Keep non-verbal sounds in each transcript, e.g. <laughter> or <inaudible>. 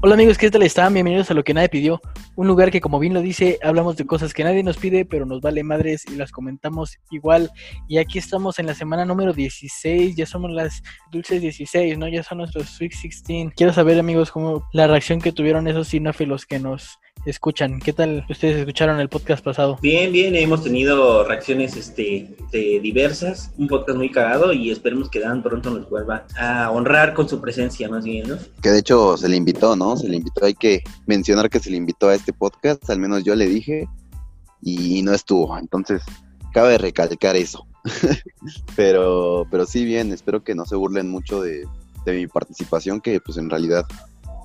Hola amigos, ¿qué tal están? Bienvenidos a Lo que nadie pidió, un lugar que como bien lo dice, hablamos de cosas que nadie nos pide, pero nos vale madres y las comentamos igual. Y aquí estamos en la semana número 16, ya somos las dulces 16, ¿no? Ya son nuestros Sweet 16. Quiero saber amigos cómo la reacción que tuvieron esos cinéfilos que nos escuchan. ¿Qué tal ustedes escucharon el podcast pasado? Bien, bien, hemos tenido reacciones este, diversas, un podcast muy cagado y esperemos que Dan pronto nos vuelva a honrar con su presencia más bien, ¿no? Que de hecho se le invitó, ¿no? Se le invitó, hay que mencionar que se le invitó a este podcast, al menos yo le dije, y no estuvo, entonces cabe recalcar eso. <laughs> pero, pero sí bien, espero que no se burlen mucho de, de mi participación, que pues en realidad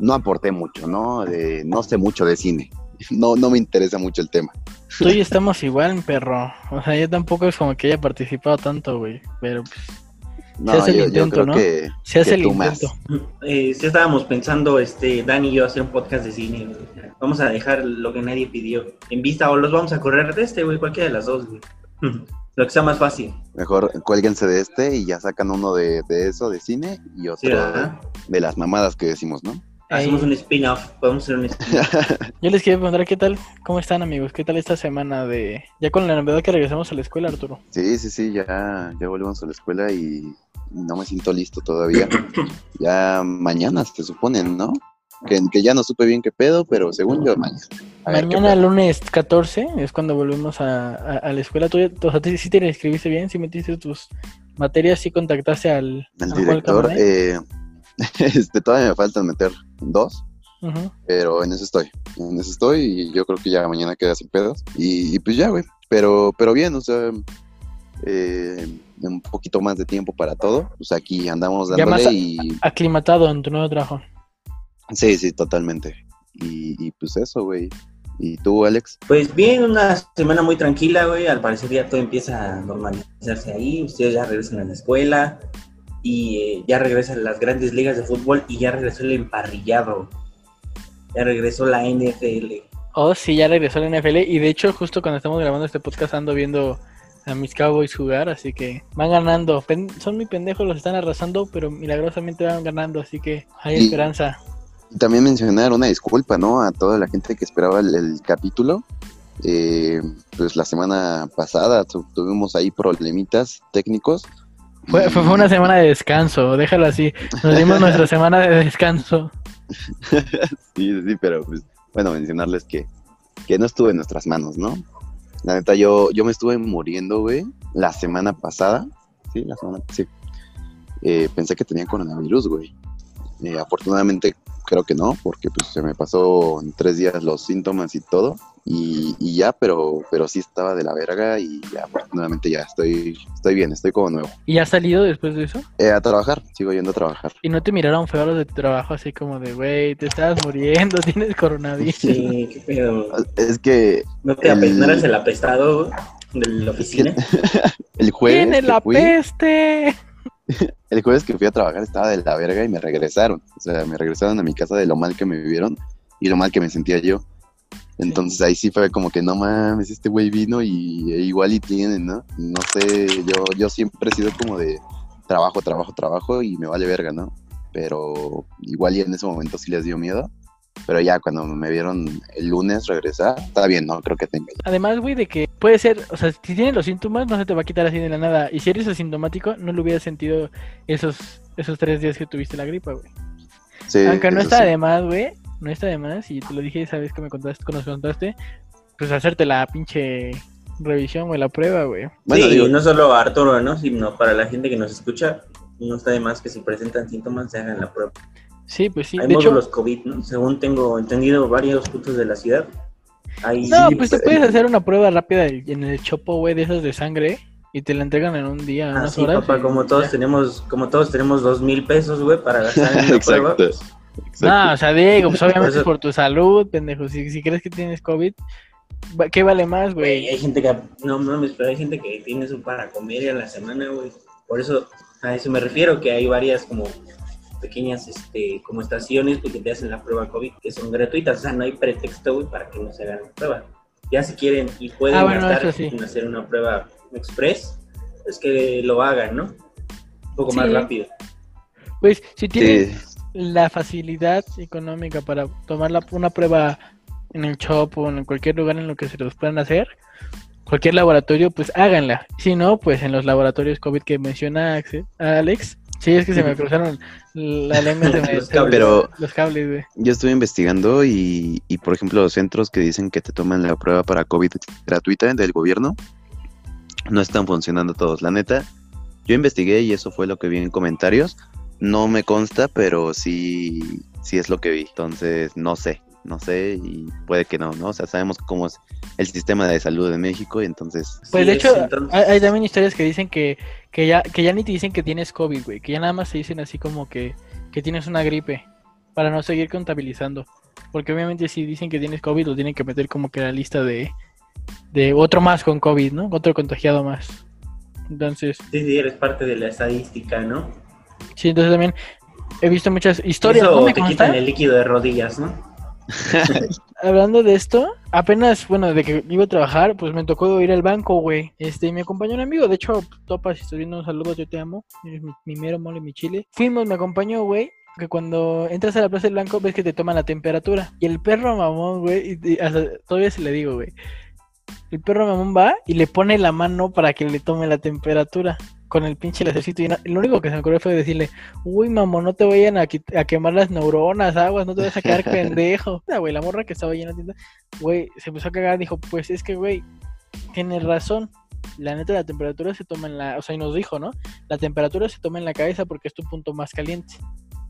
no aporté mucho, ¿no? no sé mucho de cine. <laughs> No, no me interesa mucho el tema. Tú y estamos igual, perro. O sea, yo tampoco es como que haya participado tanto, güey. Pero pues. No, se hace el intento, ¿no? Que, se hace el intento. Eh, sí estábamos pensando, este, Dani y yo, hacer un podcast de cine. Vamos a dejar lo que nadie pidió en vista o los vamos a correr de este, güey, cualquiera de las dos, güey. <laughs> Lo que sea más fácil. Mejor cuélguense de este y ya sacan uno de, eso, de cine, y otro de las mamadas que decimos, ¿no? Hacemos un spin-off, podemos hacer un spin-off. <laughs> Yo les quiero preguntar qué tal, cómo están amigos, qué tal esta semana de... Ya con la novedad que regresamos a la escuela, Arturo. Sí, sí, sí, ya, ya volvemos a la escuela y no me siento listo todavía. <coughs> ya mañana se suponen, ¿no? Que, que, ya no supe bien qué pedo, pero según yo, mañana. Mañana, lunes 14, es cuando volvemos a, la escuela. ¿Tú, o sea, sí te inscribiste bien? ¿Sí metiste tus materias? ¿Sí contactaste al... El director, eh, <laughs> este, todavía me faltan meter dos, pero en eso estoy. En eso estoy y yo creo que ya mañana queda sin pedos. Y, pues ya, güey. Pero, pero bien, o sea, eh, un poquito más de tiempo para todo. Pues aquí andamos dándole y... aclimatado en tu nuevo trabajo. Sí, sí, totalmente. Y, pues eso, güey. ¿Y tú, Alex? Pues bien, una semana muy tranquila, güey. Al parecer ya todo empieza a normalizarse ahí. Ustedes ya regresan a la escuela y eh, ya regresan las grandes ligas de fútbol y ya regresó el emparrillado. Ya regresó la NFL. Oh, sí, ya regresó la NFL y de hecho justo cuando estamos grabando este podcast ando viendo a mis Cowboys jugar, así que van ganando. son muy pendejos, los están arrasando, pero milagrosamente van ganando, así que hay esperanza. También mencionar una disculpa, ¿no? A toda la gente que esperaba el, capítulo. Eh, pues la semana pasada tuvimos ahí problemitas técnicos fue, fue, una semana de descanso, déjalo así. Nos dimos nuestra <laughs> semana de descanso. sí, sí, pero pues, bueno, mencionarles que, que no estuve en nuestras manos, ¿no? La neta, yo, yo me estuve muriendo, güey, la semana pasada. Sí, la semana, sí. Eh, pensé que tenía coronavirus, güey. Eh, afortunadamente creo que no, porque pues se me pasó en tres días los síntomas y todo. Y, ya, pero, pero sí estaba de la verga y ya, afortunadamente ya estoy, estoy bien, estoy como nuevo. ¿Y has salido después de eso? Eh, a trabajar, sigo yendo a trabajar. ¿Y no te miraron feo los de tu trabajo así como de, güey, te estabas muriendo, <laughs> tienes coronavirus? Sí, qué pedo. Es que... ¿No te el... no eres el apestado de la oficina? <laughs> el jueves ¡Tiene la peste! <laughs> el jueves que fui a trabajar estaba de la verga y me regresaron. O sea, me regresaron a mi casa de lo mal que me vivieron y lo mal que me sentía yo. Entonces ahí sí fue como que no mames, este güey vino y e igual y tienen, ¿no? No sé, yo, yo siempre he sido como de trabajo, trabajo, trabajo y me vale verga, ¿no? Pero igual y en ese momento sí les dio miedo. Pero ya cuando me vieron el lunes regresar, está bien, no creo que tenga. Además, güey, de que puede ser, o sea, si tienes los síntomas, no se te va a quitar así de la nada. Y si eres asintomático, no lo hubieras sentido esos, esos tres días que tuviste la gripa, güey. Sí, Aunque no está de más, güey, no está de más, y te lo dije esa vez que me contaste, cuando nos contaste, pues hacerte la pinche revisión, o la prueba, güey. Bueno, sí, no solo a Arturo, ¿no? Sino para la gente que nos escucha, no está de más que si presentan síntomas se hagan la prueba. Sí, pues sí. Hay de módulos COVID, ¿no? Según tengo entendido, varios puntos de la ciudad. no, pues te puedes hacer una prueba rápida en el chopo, güey, de esos de sangre y te la entregan en un día, unas horas. papá, como todos tenemos, como todos tenemos dos mil pesos, güey, para gastar en una <laughs> prueba. Pues. No, o sea, digo, pues obviamente es por tu salud, pendejo. Si, si crees que tienes COVID, ¿qué vale más, güey? Hay gente que, no mames, pero hay gente que tiene eso para comer a la semana, güey. Por eso, a eso me refiero, que hay varias como pequeñas este, como estaciones que te hacen la prueba COVID, que son gratuitas, o sea, no hay pretexto, güey, para que no se hagan la prueba. Ya si quieren y pueden ah, gastar en hacer una prueba express, es que lo hagan, ¿no? Un poco más rápido. Pues si tienes, la facilidad económica para tomar la- una prueba en el shop o en cualquier lugar en lo que se los puedan hacer, cualquier laboratorio, pues háganla. Si no, pues en los laboratorios COVID que menciona Alex. Sí, es que se me cruzaron la lengua, se <laughs> me- Los cables. Pero los cables, güey. yo estuve investigando y, y, por ejemplo, los centros que dicen que te toman la prueba para COVID gratuita del gobierno no están funcionando todos. La neta, yo investigué y eso fue lo que vi en comentarios. No me consta, pero sí, sí es lo que vi. Entonces, no sé, no sé y puede que no, ¿no? O sea, sabemos cómo es el sistema de salud de México y entonces... Pues Sí, de hecho, entonces- hay, hay también historias que dicen que, que, ya, que ya ni te dicen que tienes COVID, güey. Que ya nada más te dicen así como que, que tienes una gripe. Para no seguir contabilizando. Porque obviamente si dicen que tienes COVID, lo tienen que meter como que en la lista de, de otro más con COVID, ¿no? Otro contagiado más. Entonces, Sí, sí, eres parte de la estadística, ¿no? Sí, entonces también he visto muchas historias. Eso ¿no me te consta? quitan el líquido de rodillas, ¿no? <laughs> Hablando de esto, apenas, bueno, de que iba a trabajar, pues me tocó ir al banco, güey. Este, me acompañó un amigo, de hecho, Topa, si estás viendo un saludo, yo te amo. Eres mi, mi mero mole, mi chile. Fuimos, me acompañó, güey. Que cuando entras a la plaza del banco ves que te toman la temperatura. Y el perro mamón, güey, y- y hasta todavía se le digo, güey. El perro mamón va y le pone la mano para que le tome la temperatura con el pinche lacercito. Y no- lo único que se me ocurrió fue decirle, uy, mamón, no te vayan a, quemar las neuronas, aguas, no te vas a quedar <laughs> pendejo. Ah, güey, la morra que estaba ahí en la tienda, güey, se empezó a cagar, dijo, pues es que, güey, tienes razón. La neta, la temperatura se toma en la, o sea, y nos dijo, ¿no? La temperatura se toma en la cabeza porque es tu punto más caliente.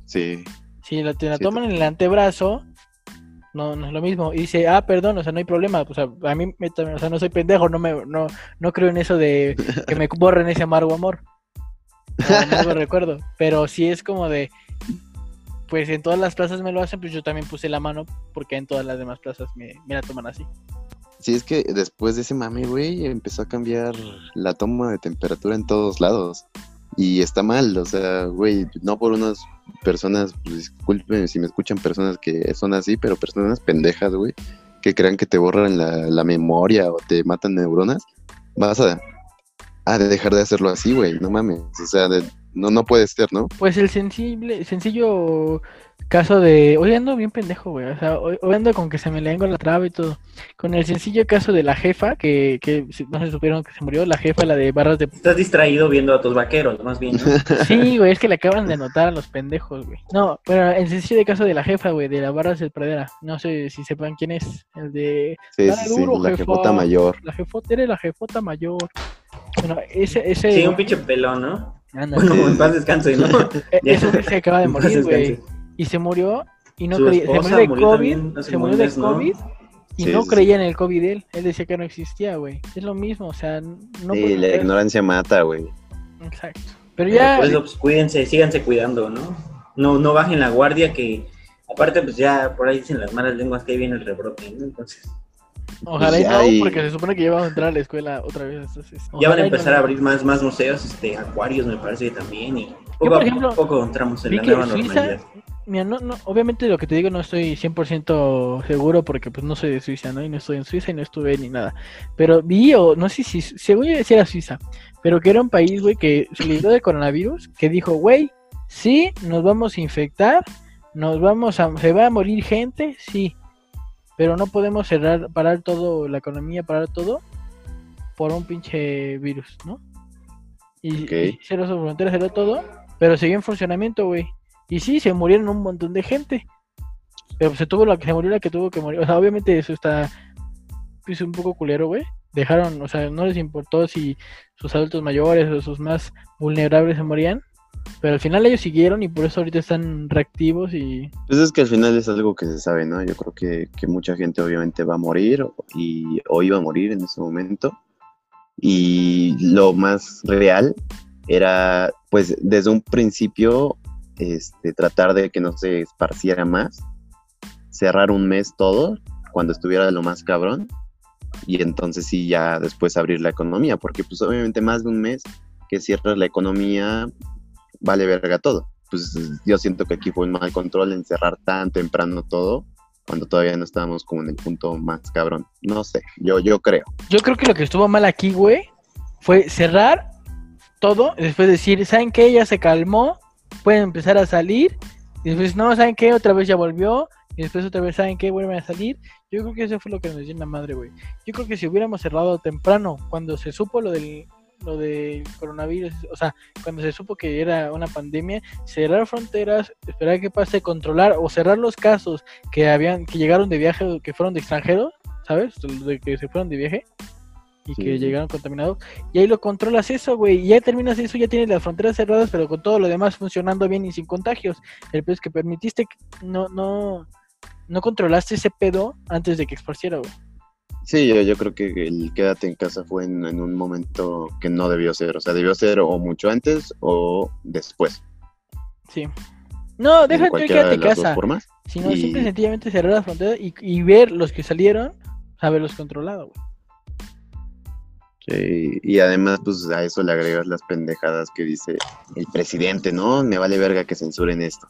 Sí, Si la, te la Sí, toman en el antebrazo, no, no es lo mismo. Y dice, ah, perdón, o sea, no hay problema. O sea, a mí, me, o sea, no soy pendejo, no, me, no, no creo en eso de que me borren ese amargo amor. No, no lo recuerdo. Pero sí es como de, pues en todas las plazas me lo hacen, pues yo también puse la mano porque en todas las demás plazas me, me la toman así. Sí, es que después de ese mame, güey, empezó a cambiar la toma de temperatura en todos lados. Y está mal, o sea, güey, no por unas personas, pues, disculpen si me escuchan personas que son así, pero personas pendejas, güey, que crean que te borran la, la memoria o te matan neuronas, vas a, a dejar de hacerlo así, güey, no mames, o sea, de- no, no puede ser, ¿no? Pues el sensible, sencillo caso de. Hoy ando bien pendejo, güey. O sea, hoy, hoy ando con que se me lengua la traba y todo. Con el sencillo caso de la jefa, que, que no se supieron que se murió, la jefa, la de barras de. Estás distraído viendo a tus vaqueros, más bien, ¿no? <laughs> Sí, güey, es que le acaban de anotar a los pendejos, güey. No, pero el sencillo de caso de la jefa, güey, de las barras del Pradera. No sé si sepan quién es. El de. Sí, Dale sí, sí, duro, la jefa. jefota mayor. La jefota, eres la jefota mayor. Bueno, ese. ese Sí, un pinche pelón, ¿no? Ándale. Bueno, en paz descanse, ¿no? <laughs> Ya. Ese güey se acaba de morir, güey. Y se murió y no creía, se murió de murió COVID, también se murió de. COVID y Sí, no sí, creía en el COVID él, él decía que no existía, güey. Es lo mismo, o sea, no Sí, la creer- ignorancia mata, güey. Exacto. Pero ya Por eso, pues, cuídense, síganse cuidando, ¿no? No, no bajen la guardia que... Aparte, pues ya por ahí dicen las malas lenguas que ahí viene el rebrote, ¿no? Entonces, ojalá y ya no, hay- porque se supone que ya vamos a entrar a la escuela otra vez. Entonces, ya van a no- empezar a abrir más, más museos, este, acuarios me parece que también, y poco por a poco entramos en la nueva Suiza- normalidad. Mira, no, no, obviamente lo que te digo no estoy 100% seguro porque pues no soy de Suiza, ¿no? Y no estoy en Suiza y no estuve ni nada. Pero vi, o no sé si, según yo decía era Suiza, pero que era un país, güey, que se libró de coronavirus, que dijo, güey, sí, nos vamos a infectar, nos vamos a, se va a morir gente, sí, pero no podemos cerrar, parar todo, la economía, parar todo por un pinche virus, ¿no? Y, Ok. y cerró su frontera, cerró todo, pero siguió en funcionamiento, güey. Y sí, se murieron un montón de gente. Pero se tuvo la que se murió la que tuvo que morir. O sea, obviamente eso está pues, un poco culero, güey. Dejaron, o sea, no les importó si sus adultos mayores o sus más vulnerables se morían. Pero al final ellos siguieron y por eso ahorita están reactivos y Pues es que al final es algo que se sabe, ¿no? Yo creo que, que mucha gente obviamente va a morir y, o iba a morir en ese momento. Y lo más real era, pues, desde un principio, este, tratar de que no se esparciera más, cerrar un mes todo, cuando estuviera lo más cabrón, y entonces sí ya después abrir la economía, porque pues obviamente más de un mes que cierras la economía, vale verga todo pues yo siento que aquí fue un mal control en cerrar tan temprano todo cuando todavía no estábamos como en el punto más cabrón. No sé, yo, yo creo. Yo creo que lo que estuvo mal aquí, güey, fue cerrar todo y después decir, ¿saben qué? Ya se calmó, pueden empezar a salir Y después, no, ¿saben qué? Otra vez ya volvió. Y después otra vez, ¿saben qué? Vuelven a salir. Yo creo que eso fue lo que nos dio la madre, güey. Yo creo que si hubiéramos cerrado temprano, cuando se supo lo del, lo del coronavirus, o sea, cuando se supo que era una pandemia, cerrar fronteras, esperar que pase, controlar o cerrar los casos que habían, que llegaron de viaje, o que fueron de extranjeros, ¿sabes? De que se fueron de viaje y Sí, que llegaron contaminados. Y ahí lo controlas eso, güey. Y ya terminas eso, ya tienes las fronteras cerradas, pero con todo lo demás funcionando bien y sin contagios. El pedo es que permitiste, que no, no, no controlaste ese pedo antes de que esparciera, güey. Sí, yo, yo creo que el quédate en casa fue en, en un momento que no debió ser. O sea, debió ser o mucho antes o después. Sí. No, déjate cualquiera quédate de en casa. formas. Sino y- simple y sencillamente cerrar las fronteras y, y ver los que salieron, haberlos controlado, güey. Sí, y además, pues a eso le agregas las pendejadas que dice el presidente, ¿no? Me vale verga que censuren esto.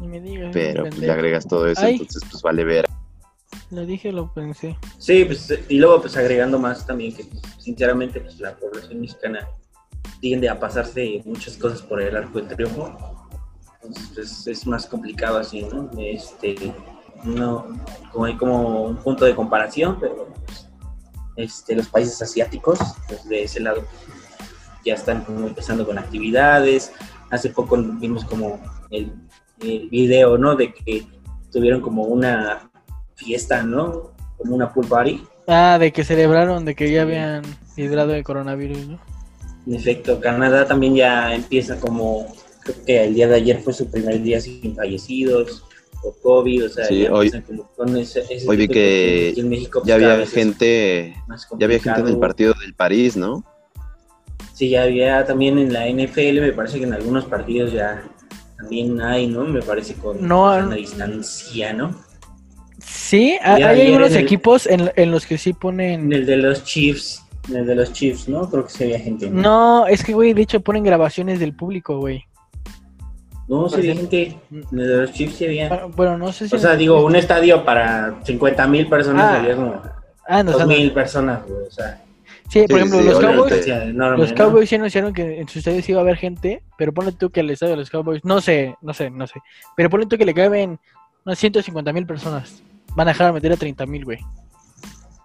Ni me digas. Pero pues, le agregas todo eso, Ay. entonces pues vale ver. Lo dije, lo pensé. Sí, pues, y luego pues agregando más también que sinceramente pues la población mexicana tiende a pasarse muchas cosas por el arco del triunfo. Entonces pues, es más complicado así, ¿no? Este, no, como hay como un punto de comparación, pero pues, este, los países asiáticos, pues de ese lado ya están como empezando con actividades. Hace poco vimos como el, el video, ¿no? De que tuvieron como una fiesta, ¿no? Como una pool party. Ah, de que celebraron, de que ya habían librado el coronavirus, ¿no? En efecto, Canadá también ya empieza como, creo que el día de ayer fue su primer día sin fallecidos por COVID, o sea, Sí, ya hoy- empiezan como con ese, ese hoy vi que en México, pues, Ya había gente, más ya había gente en el partido del París, ¿no? Sí, ya había también en la NFL, me parece que en algunos partidos ya también hay, ¿no? Me parece con No, una distancia, ¿no? Sí, Ya hay algunos en el- equipos en, en los que sí En ponen... el de los Chiefs, en el de los Chiefs, ¿no? Creo que sí había gente. No, es que, güey, de hecho ponen grabaciones del público, güey. No, sí había Por gente. En el de los Chiefs sí había. Bueno, Bueno, no sé si... O sea, digo, un estadio para 50 mil personas Ah, había como Ah, no, o sea, 2 no. mil personas, güey. O sea, Sí, por Sí, ejemplo, sí, los. Cowboys... enorme, Los ¿no? Cowboys sí anunciaron que en sus estadios iba a haber gente, pero ponle tú que al estadio de los Cowboys, no sé, no sé, no sé, pero ponle tú que le caben unas 150 mil personas. Van a dejar de meter a 30 mil, güey.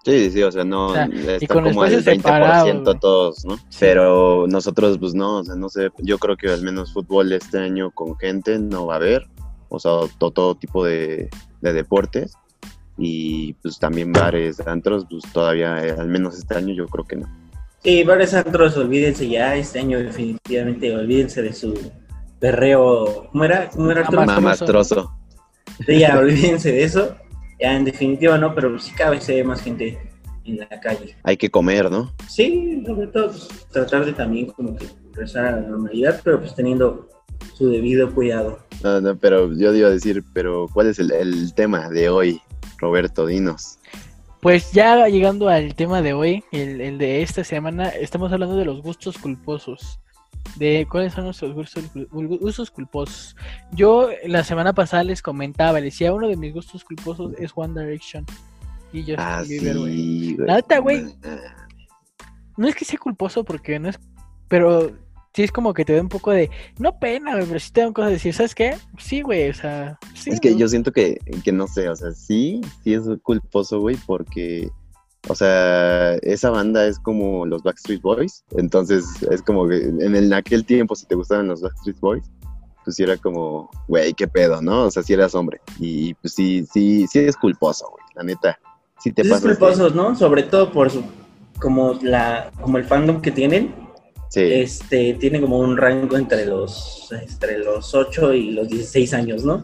Sí, sí, o sea, no, O sea, está como el espacios 20% separados, güey. todos, ¿no? Sí. Pero nosotros, pues no, o sea, no sé, yo creo que al menos fútbol este año con gente no va a haber, o sea, to- todo, tipo de, de deportes, y pues también bares, antros, pues todavía, eh, al menos este año yo creo que no. Sí, varios antros, olvídense ya este año, definitivamente, olvídense de su perreo. ¿Cómo era? ¿Cómo era. Mamastroso. Sí, ya, olvídense de eso. Ya, en definitiva, no, pero sí cada vez se ve más gente en la calle. Hay que comer, ¿no? Sí, sobre todo, pues, tratar de también como que regresar a la normalidad, pero pues teniendo su debido cuidado. No, no, pero yo iba a decir, pero ¿cuál es el, el tema de hoy, Roberto? Dinos. Pues ya llegando al tema de hoy, el, el de esta semana, estamos hablando de los gustos culposos. De cuáles son nuestros gustos, gustos culposos. Yo la semana pasada les comentaba, les decía, uno de mis gustos culposos es One Direction. Y yo Ah, sí, güey. La neta, güey. No es que sea culposo porque no es, pero sí es como que te da un poco de, no pena, güey, pero sí te da un cosa de decir, ¿sabes qué? Sí, güey, o sea, sí. Es que yo siento que, que no sé, o sea, sí, sí es culposo, güey, porque, o sea, esa banda es como los Backstreet Boys, entonces es como que en, el- en aquel tiempo, si te gustaban los Backstreet Boys, pues sí era como, güey, qué pedo, ¿no? O sea, si eras hombre, y pues sí, sí, sí es culposo, güey, la neta, sí te Es culposos, ¿no? Sobre todo por su, como la, como el fandom que tienen, Sí, este, tiene como un rango entre los, entre los 8 y los 16 años, ¿no?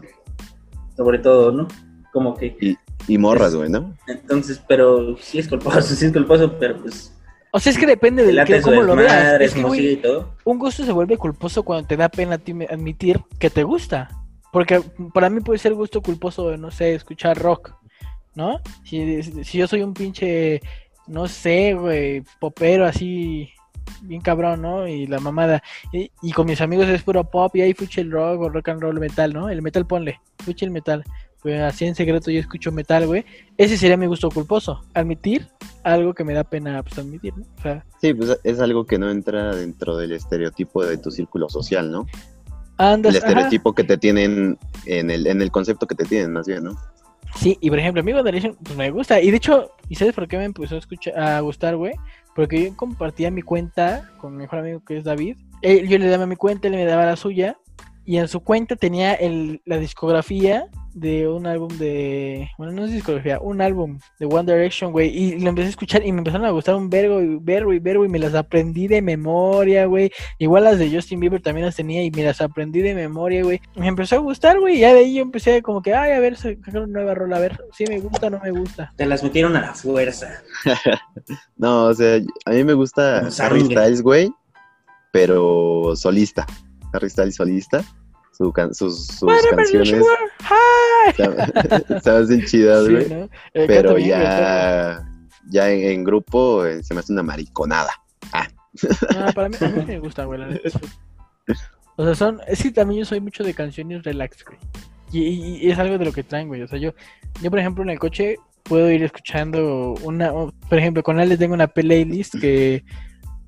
Sobre todo, ¿no? Como que, y morras, güey, ¿no? entonces, pero sí es culposo, sí es culposo, pero pues, O sea, es que depende de late que, cómo lo veas. Es que, güey, y un gusto se vuelve culposo cuando te da pena admitir que te gusta. Porque para mí puede ser gusto culposo, no sé, escuchar rock, ¿no? Si, si yo soy un pinche, no sé, güey, popero así, bien cabrón, ¿no? Y la mamada. Y, y con mis amigos es puro pop y ahí fuche el rock o rock and roll metal, ¿no? El metal ponle, fuche el metal. Así en secreto yo escucho metal, güey. Ese sería mi gusto culposo. Admitir algo que me da pena pues, admitir, ¿no? O sea, Sí, pues es algo que no entra dentro del estereotipo de tu círculo social, ¿no? Andas, el ajá. estereotipo que te tienen en el, en el concepto que te tienen, más bien, ¿no? Sí, y por ejemplo, a mí One Direction, pues me gusta. Y de hecho, ¿y sabes por qué me empezó a escuchar, a gustar, güey? Porque yo compartía mi cuenta con mi mejor amigo que es David. Él- yo le daba mi cuenta, él me daba la suya. Y en su cuenta tenía el, la discografía de un álbum de. Bueno, no es discografía, un álbum de One Direction, güey. Y lo empecé a escuchar y me empezaron a gustar un vergo y vergo y vergo. Y me las aprendí de memoria, güey. Igual las de Justin Bieber también las tenía y me las aprendí de memoria, güey. Me empezó a gustar, güey. Y ya de ahí yo empecé como que, ay, a ver, sacar una nueva rola, a ver si me gusta o no me gusta. Te las metieron a la fuerza. <laughs> No, o sea, a mí me gusta Harry. Styles, güey, pero solista. Harry Styles solista. Su can- sus sus canciones estaban <laughs> bien chidas, Sí, güey. ¿no? Eh, Pero bien, ya, ya en, en grupo eh, se me hace una mariconada. No, para mí, a mí me gusta, güey. O sea, son. Es que también yo soy mucho de canciones relax, güey. Y, y- y es algo de lo que traen, güey. O sea, yo, yo, por ejemplo, en el coche puedo ir escuchando una. Por ejemplo, con Ale tengo una playlist que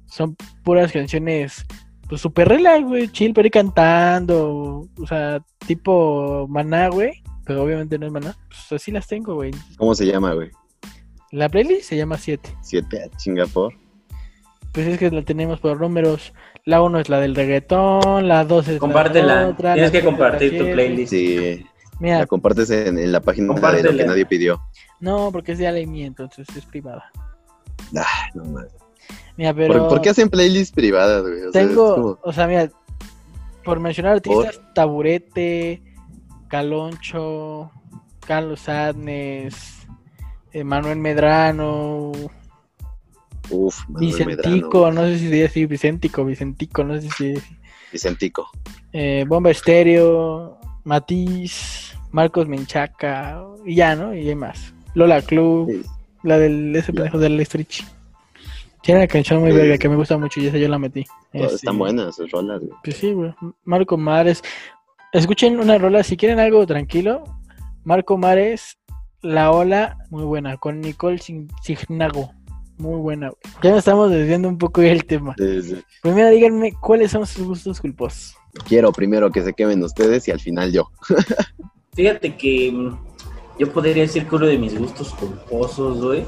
son puras canciones, pues súper relax, güey. Chill, pero ir cantando. O sea, tipo maná, güey. Pero obviamente no es maná. Pues así las tengo, güey. ¿Cómo se llama, güey? La playlist se llama 7. Siete a Singapur. Pues es que la tenemos por números. La 1 es la del reggaetón, la 2 es la Compártela. otra. Tienes la que la compartir tu playlist. Sí, Mira, la compartes en, en la página de lo que nadie pidió. no, porque es de Ale y mía, entonces es privada. Ah, no mames. Mira, pero ¿Por, por qué hacen playlists privadas, güey? O sea, es tengo, como- o sea, mira, por mencionar artistas, Taburete, Caloncho, Carlos Adnes, eh, Manuel Medrano, Uf, Manuel Vicentico, Medrano, no sé si así, Vicentico, Vicentico, no sé si Vicentico. eh, Bomba Estéreo, Matiz, Marcos Menchaca, y ya, ¿no? Y hay más. Lola Club, Sí. la del ese pendejo del Strich. Tiene una canción muy Sí, verga que me gusta mucho y esa yo la metí. Este, Están buenas sus rolas, güey. Pues sí, güey. Marco Mares. Escuchen una rola, si quieren algo tranquilo. Marco Mares, La Ola, muy buena. Con Nicole Signago. Muy buena. güey. Ya nos estamos desviando un poco del tema. Sí, sí. Primero díganme cuáles son sus gustos culposos. Quiero primero que se quemen ustedes y al final yo. <laughs> Fíjate que mm, yo podría decir que uno de mis gustos culposos, güey.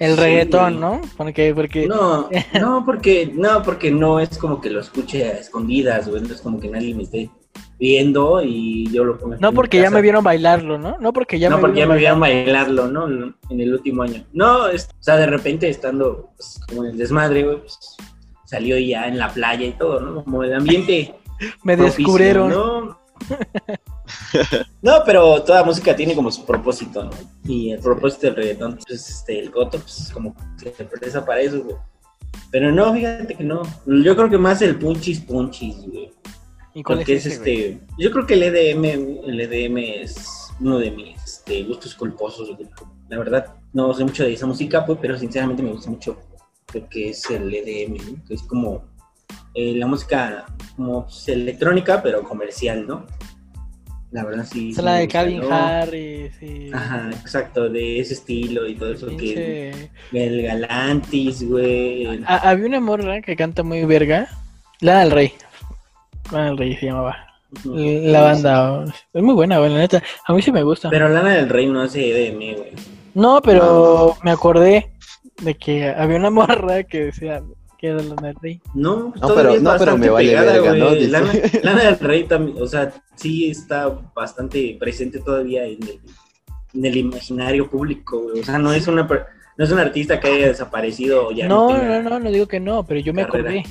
El Sí, reggaetón. ¿no? Porque, porque No, <laughs> no, porque, no, porque no es como que lo escuche a escondidas, güey. No es como que nadie me esté viendo y yo lo pongo. no porque ya me vieron bailarlo, ¿no? No porque ya no, me porque ya me vieron bailarlo, ¿no? En el último año. No, es- o sea, de repente estando pues, como en el desmadre, güey, pues, salió ya en la playa y todo, ¿no? Como el ambiente <laughs> Me descubrieron. ¿no? <laughs> <laughs> No, pero toda música tiene como su propósito, ¿no? Y el propósito del reggaetón, pues este, el goto, pues como que se presta para eso, güey. Pero no, fíjate que no. Yo creo que más el punchis punchis, güey. ¿Y cuál Porque es es ese, güey? este. Yo creo que el EDM, el EDM es uno de mis este, gustos culposos, güey. La verdad, no sé mucho de esa música, pues, pero sinceramente me gusta mucho lo que es el EDM, ¿no? que es como eh, la música como pues, electrónica, pero comercial, ¿no? La verdad sí. Es sí la de Calvin ¿no? Harris. Y... Ajá, exacto, de ese estilo y todo eso que el Galantis, güey. Ah, había una morra que canta muy verga. Lana del Rey. Lana del Rey se llamaba. La banda. Es muy buena, güey, la neta. A mí sí me gusta. Pero Lana del Rey no hace EDM, güey. No, pero me acordé de que había una morra que decía que era Lana del Rey. No, No, todavía pero- no, pero me vale pegada, verga. ¿no? Lana, <laughs> Lana del Rey también, o sea, sí está bastante presente todavía en el, en el imaginario público, güey. O sea, no es una no es un artista que haya desaparecido o ya No, tenga- no, no, no digo que no, pero yo me carrera. acordé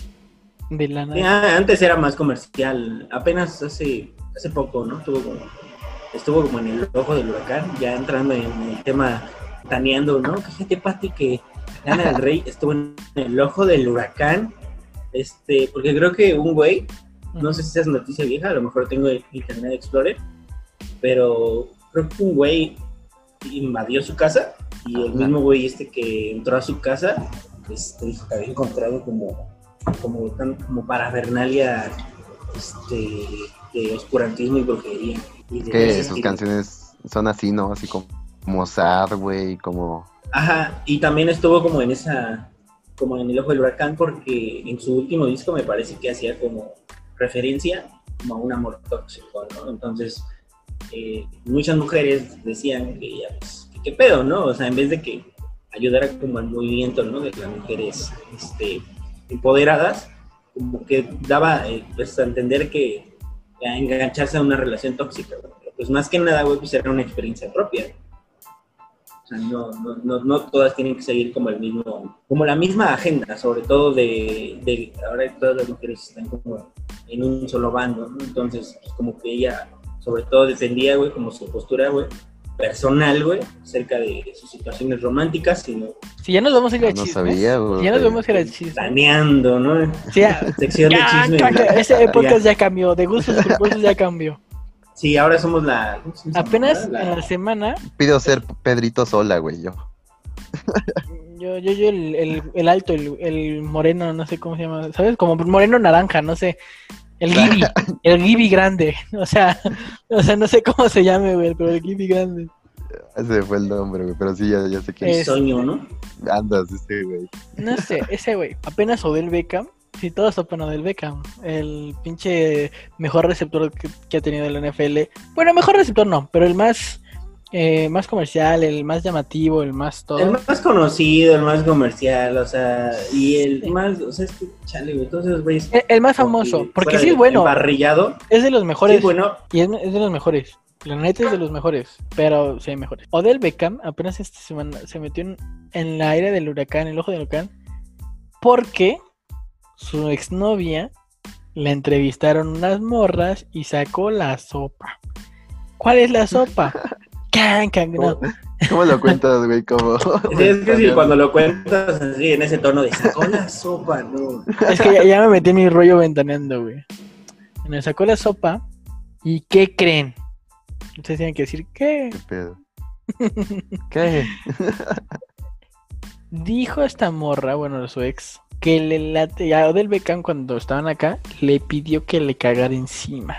de Lana. Sí, ah, antes era más comercial, apenas hace hace poco, ¿no? Estuvo como estuvo como en el ojo del huracán, ya entrando en el tema taneando, ¿no? Fíjate, Pati, que Lana del Rey estuvo en el ojo del huracán, este, porque creo que un güey no sé si es noticia vieja, a lo mejor tengo Internet Explorer, pero creo que un güey invadió su casa y el Ajá. mismo güey este que entró a su casa este, había encontrado como, como, como parafernalia este, de oscurantismo y brujería. Y de Que sus estilo. canciones son así, ¿no? Así como, como sad, güey, como... Ajá, y también estuvo como en esa, como en el ojo del huracán, porque en su último disco me parece que hacía como referencia como a un amor tóxico, ¿no? Entonces, eh, muchas mujeres decían que ya, pues, qué pedo, ¿no? O sea, en vez de que ayudara como al movimiento, ¿no? De las mujeres este, empoderadas, como que daba eh, pues, a entender que a engancharse a una relación tóxica, ¿no? Pues más que nada, güey, pues era una experiencia propia. Sea, no, no, no, no todas tienen que seguir como el mismo, como la misma agenda, sobre todo de, de ahora todas las mujeres están como en un solo bando, ¿no? Entonces, pues, como que ella, sobre todo defendía, güey, como su postura, güey, personal, güey, acerca de sus situaciones románticas, sino Si ya nos vamos a ir a Ah, no chismes. sabía, güey. si ya nos vamos a ir a chismes. planeando, ¿no? Sí, ya- <laughs> Sección de ya, chismes. ya, ¿no? ese podcast Ya. ya cambió, de gustos culposos ya cambió. Sí, ahora somos la... Apenas La- en la semana, Pido ser Pedrito Sola, güey, yo. yo, yo, yo el, el, el alto, el, el moreno, no sé cómo se llama, ¿sabes? Como moreno naranja, no sé. El Gibi, el Gibi grande. O sea, <laughs> o sea, no sé cómo se llame, güey, pero el Gibi grande. Ese fue el nombre, güey, pero sí, ya, ya sé que Es- Soño, ¿no? andas, ese, güey. No sé, ese güey. Apenas Odell Beckham. Sí, todos topan Odell Beckham. El pinche mejor receptor que, que ha tenido la NFL. Bueno, mejor receptor no, pero el más, eh, más comercial, el más llamativo, el más todo. El más conocido, el más comercial, o sea, y el más, o sea, es que, chale, güey, todos esos güeyes... El, el más famoso, porque sí es bueno. Emparrillado, Es de los sí mejores. es bueno, Y es, es de los mejores. La neta es de los mejores. Pero sí hay mejores. Odell Beckham apenas esta semana se metió en, en la aire del huracán, el ojo del huracán. Porque su exnovia la entrevistaron unas morras y sacó la sopa. ¿Cuál es la sopa? <laughs> Can, can, no. ¿Cómo, cómo lo cuentas, güey? Como... <laughs> Sí, es que si cuando lo cuentas así, en ese tono de sacó la sopa, no. Es que ya, ya me metí en mi rollo ventaneando, güey. Me sacó la sopa. ¿Y qué creen? Ustedes tienen que decir, ¿qué? ¿Qué pedo? <laughs> ¿Qué? Dijo esta morra, bueno, su ex, que le late, a Odell Beckham cuando estaban acá, le pidió que le cagara encima.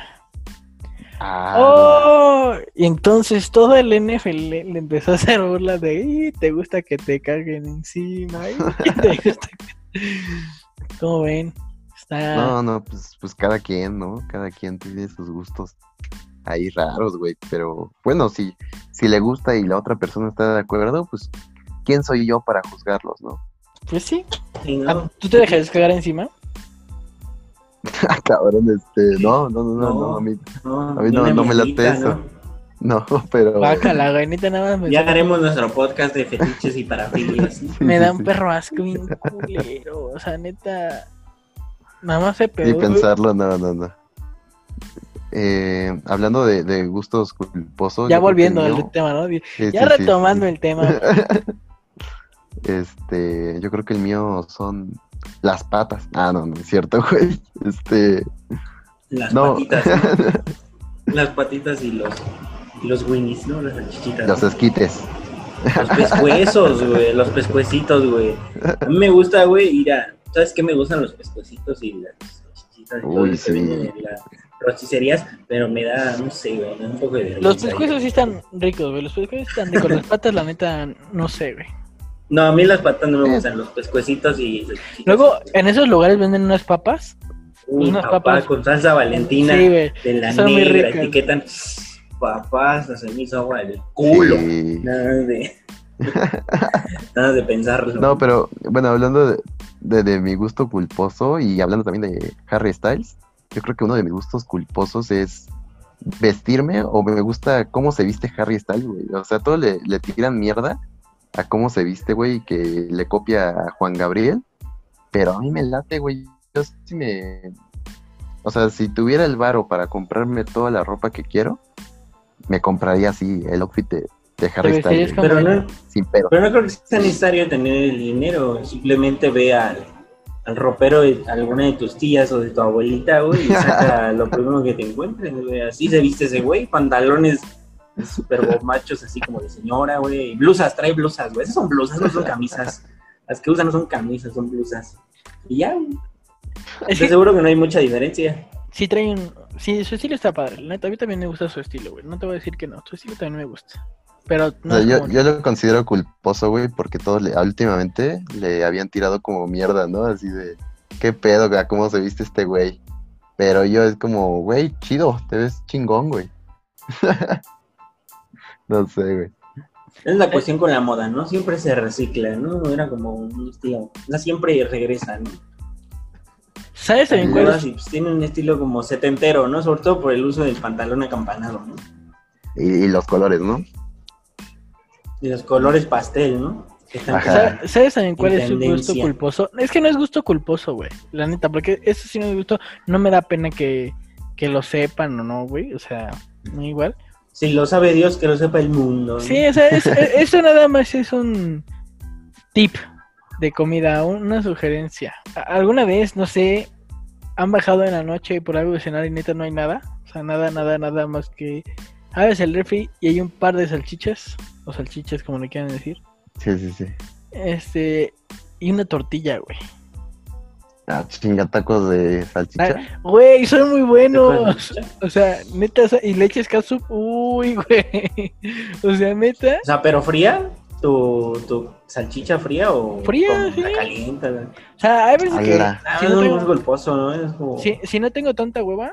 Ah, ¡Oh! Y entonces todo el NFL le, le empezó a hacer burla de, "Ih, ¿te gusta que te caguen encima? ¿te <laughs> gusta que-". ¿Cómo ven? Está... No, no, pues, pues cada quien, ¿no? Cada quien tiene sus gustos ahí raros, güey. Pero bueno, si, si le gusta y la otra persona está de acuerdo, pues ¿quién soy yo para juzgarlos, no? Pues sí. Sí, Ah, ¿no? ¿Tú te dejarías cagar encima? <laughs> Ah, cabrón, este, no, no, no, no, no, No. a mí, No, a mí no- no me late eso. ¿no? no, <laughs> pero... Vaca, la gainita nada más me, Ya haremos nuestro podcast de fetiches y parafilias. <laughs> Sí, me da un sí. perro asco bien culero. O sea, neta. Nada más se Y pegó. pensarlo, no, no, no. Eh, hablando de, de gustos culposos. Ya volviendo al tema, ¿no? sí, Ya sí, retomando sí. el tema. Este, yo creo que el mío son las patas. Ah, no, no es cierto, <laughs> güey. Este, Las no. patitas, ¿no? <laughs> Las patitas y los, y los winnies, ¿no? Las salchichitas. Los ¿no? esquites. Los pescuezos, güey, los pescuecitos, güey. A mí me gusta, güey, ir a... ¿Sabes qué me gustan los pescuecitos y las salchichitas? y todo Uy, que sí. venden en las rosticerías, pero me da, no sé, güey, me da un poco de vergüenza. Los pescuezos sí están ricos, güey. Los pescuezos están ricos. Las patas, la neta, no sé, güey. No, a mí las patas no me gustan, los pescuecitos y. Luego, en esos lugares venden unas papas. Uy, unas papá, papas- con salsa valentina Sí, de la son negra, etiquetan papás, se me hizo agua del culo. Sí. <laughs> Nada de... Nada de pensarlo. No, pero bueno, hablando de, de- de mi gusto culposo y hablando también de Harry Styles, yo creo que uno de mis gustos culposos es vestirme o me gusta cómo se viste Harry Styles, güey. O sea, todos le, le tiran mierda a cómo se viste, güey, que le copia a Juan Gabriel, pero a mí me late, güey. Yo sí me... O sea, si tuviera el varo para comprarme toda la ropa que quiero, me compraría así el outfit de, de Harry Styles, pero no, sin pedo. pero no creo que sea necesario tener el dinero. Simplemente ve al, al ropero de alguna de tus tías o de tu abuelita, güey, y saca <laughs> lo primero que te encuentres, güey. Así se viste ese güey, pantalones <laughs> super bomachos, así como de señora, güey. Blusas, trae blusas, güey. Esas son blusas, no son camisas. Las que usan no son camisas, son blusas. Y ya, güey. Es Estoy seguro que no hay mucha diferencia. sí trae un... Sí, su estilo está padre. La neta, a mí también me gusta su estilo, güey. No te voy a decir que no. Su estilo también me gusta. Pero no O sea, es yo, yo lo considero culposo, güey, porque todos le, últimamente le habían tirado como mierda, ¿no? Así de, ¿qué pedo, güey? ¿Cómo se viste este güey? Pero yo es como, güey, chido, te ves chingón, güey. <laughs> no sé, güey. Es la cuestión con la moda, ¿no? Siempre se recicla, ¿no? Era como un estilo. No siempre regresa, ¿no? ¿Sabes también cuál es? pues, tiene un estilo como setentero, ¿no? Sobre todo por el uso del pantalón acampanado, ¿no? Y, y los colores, ¿no? Y los colores pastel, ¿no? Que están- Ajá. Sa- ¿Sabes también cuál es su gusto culposo? Es que no es gusto culposo, güey. La neta, porque eso sí no es gusto. No me da pena que, que lo sepan o no, güey. O sea, no igual. Si lo sabe Dios, que lo sepa el mundo. ¿no? Sí, o sea, es- es- eso nada más es un tip de comida, una sugerencia. ¿Alguna vez, no sé, han bajado en la noche y por algo de cenar y neta no hay nada? O sea, nada, nada, nada más que abres el refri y hay un par de salchichas, o salchichas como le quieran decir, Sí, sí, sí. este, y una tortilla, güey. Ah, chinga tacos de salchicha. Güey, son muy ¿Te buenos. O sea, neta, y leches catsup, uy, güey. <laughs> O sea, neta, O sea, pero fría, tu, tu salchicha fría o Fría, sí. la calienta. ¿no? o sea, hay veces que. Ah, si no, no es tengo- muy golposo, ¿no? Es como... Si, si no tengo tanta hueva,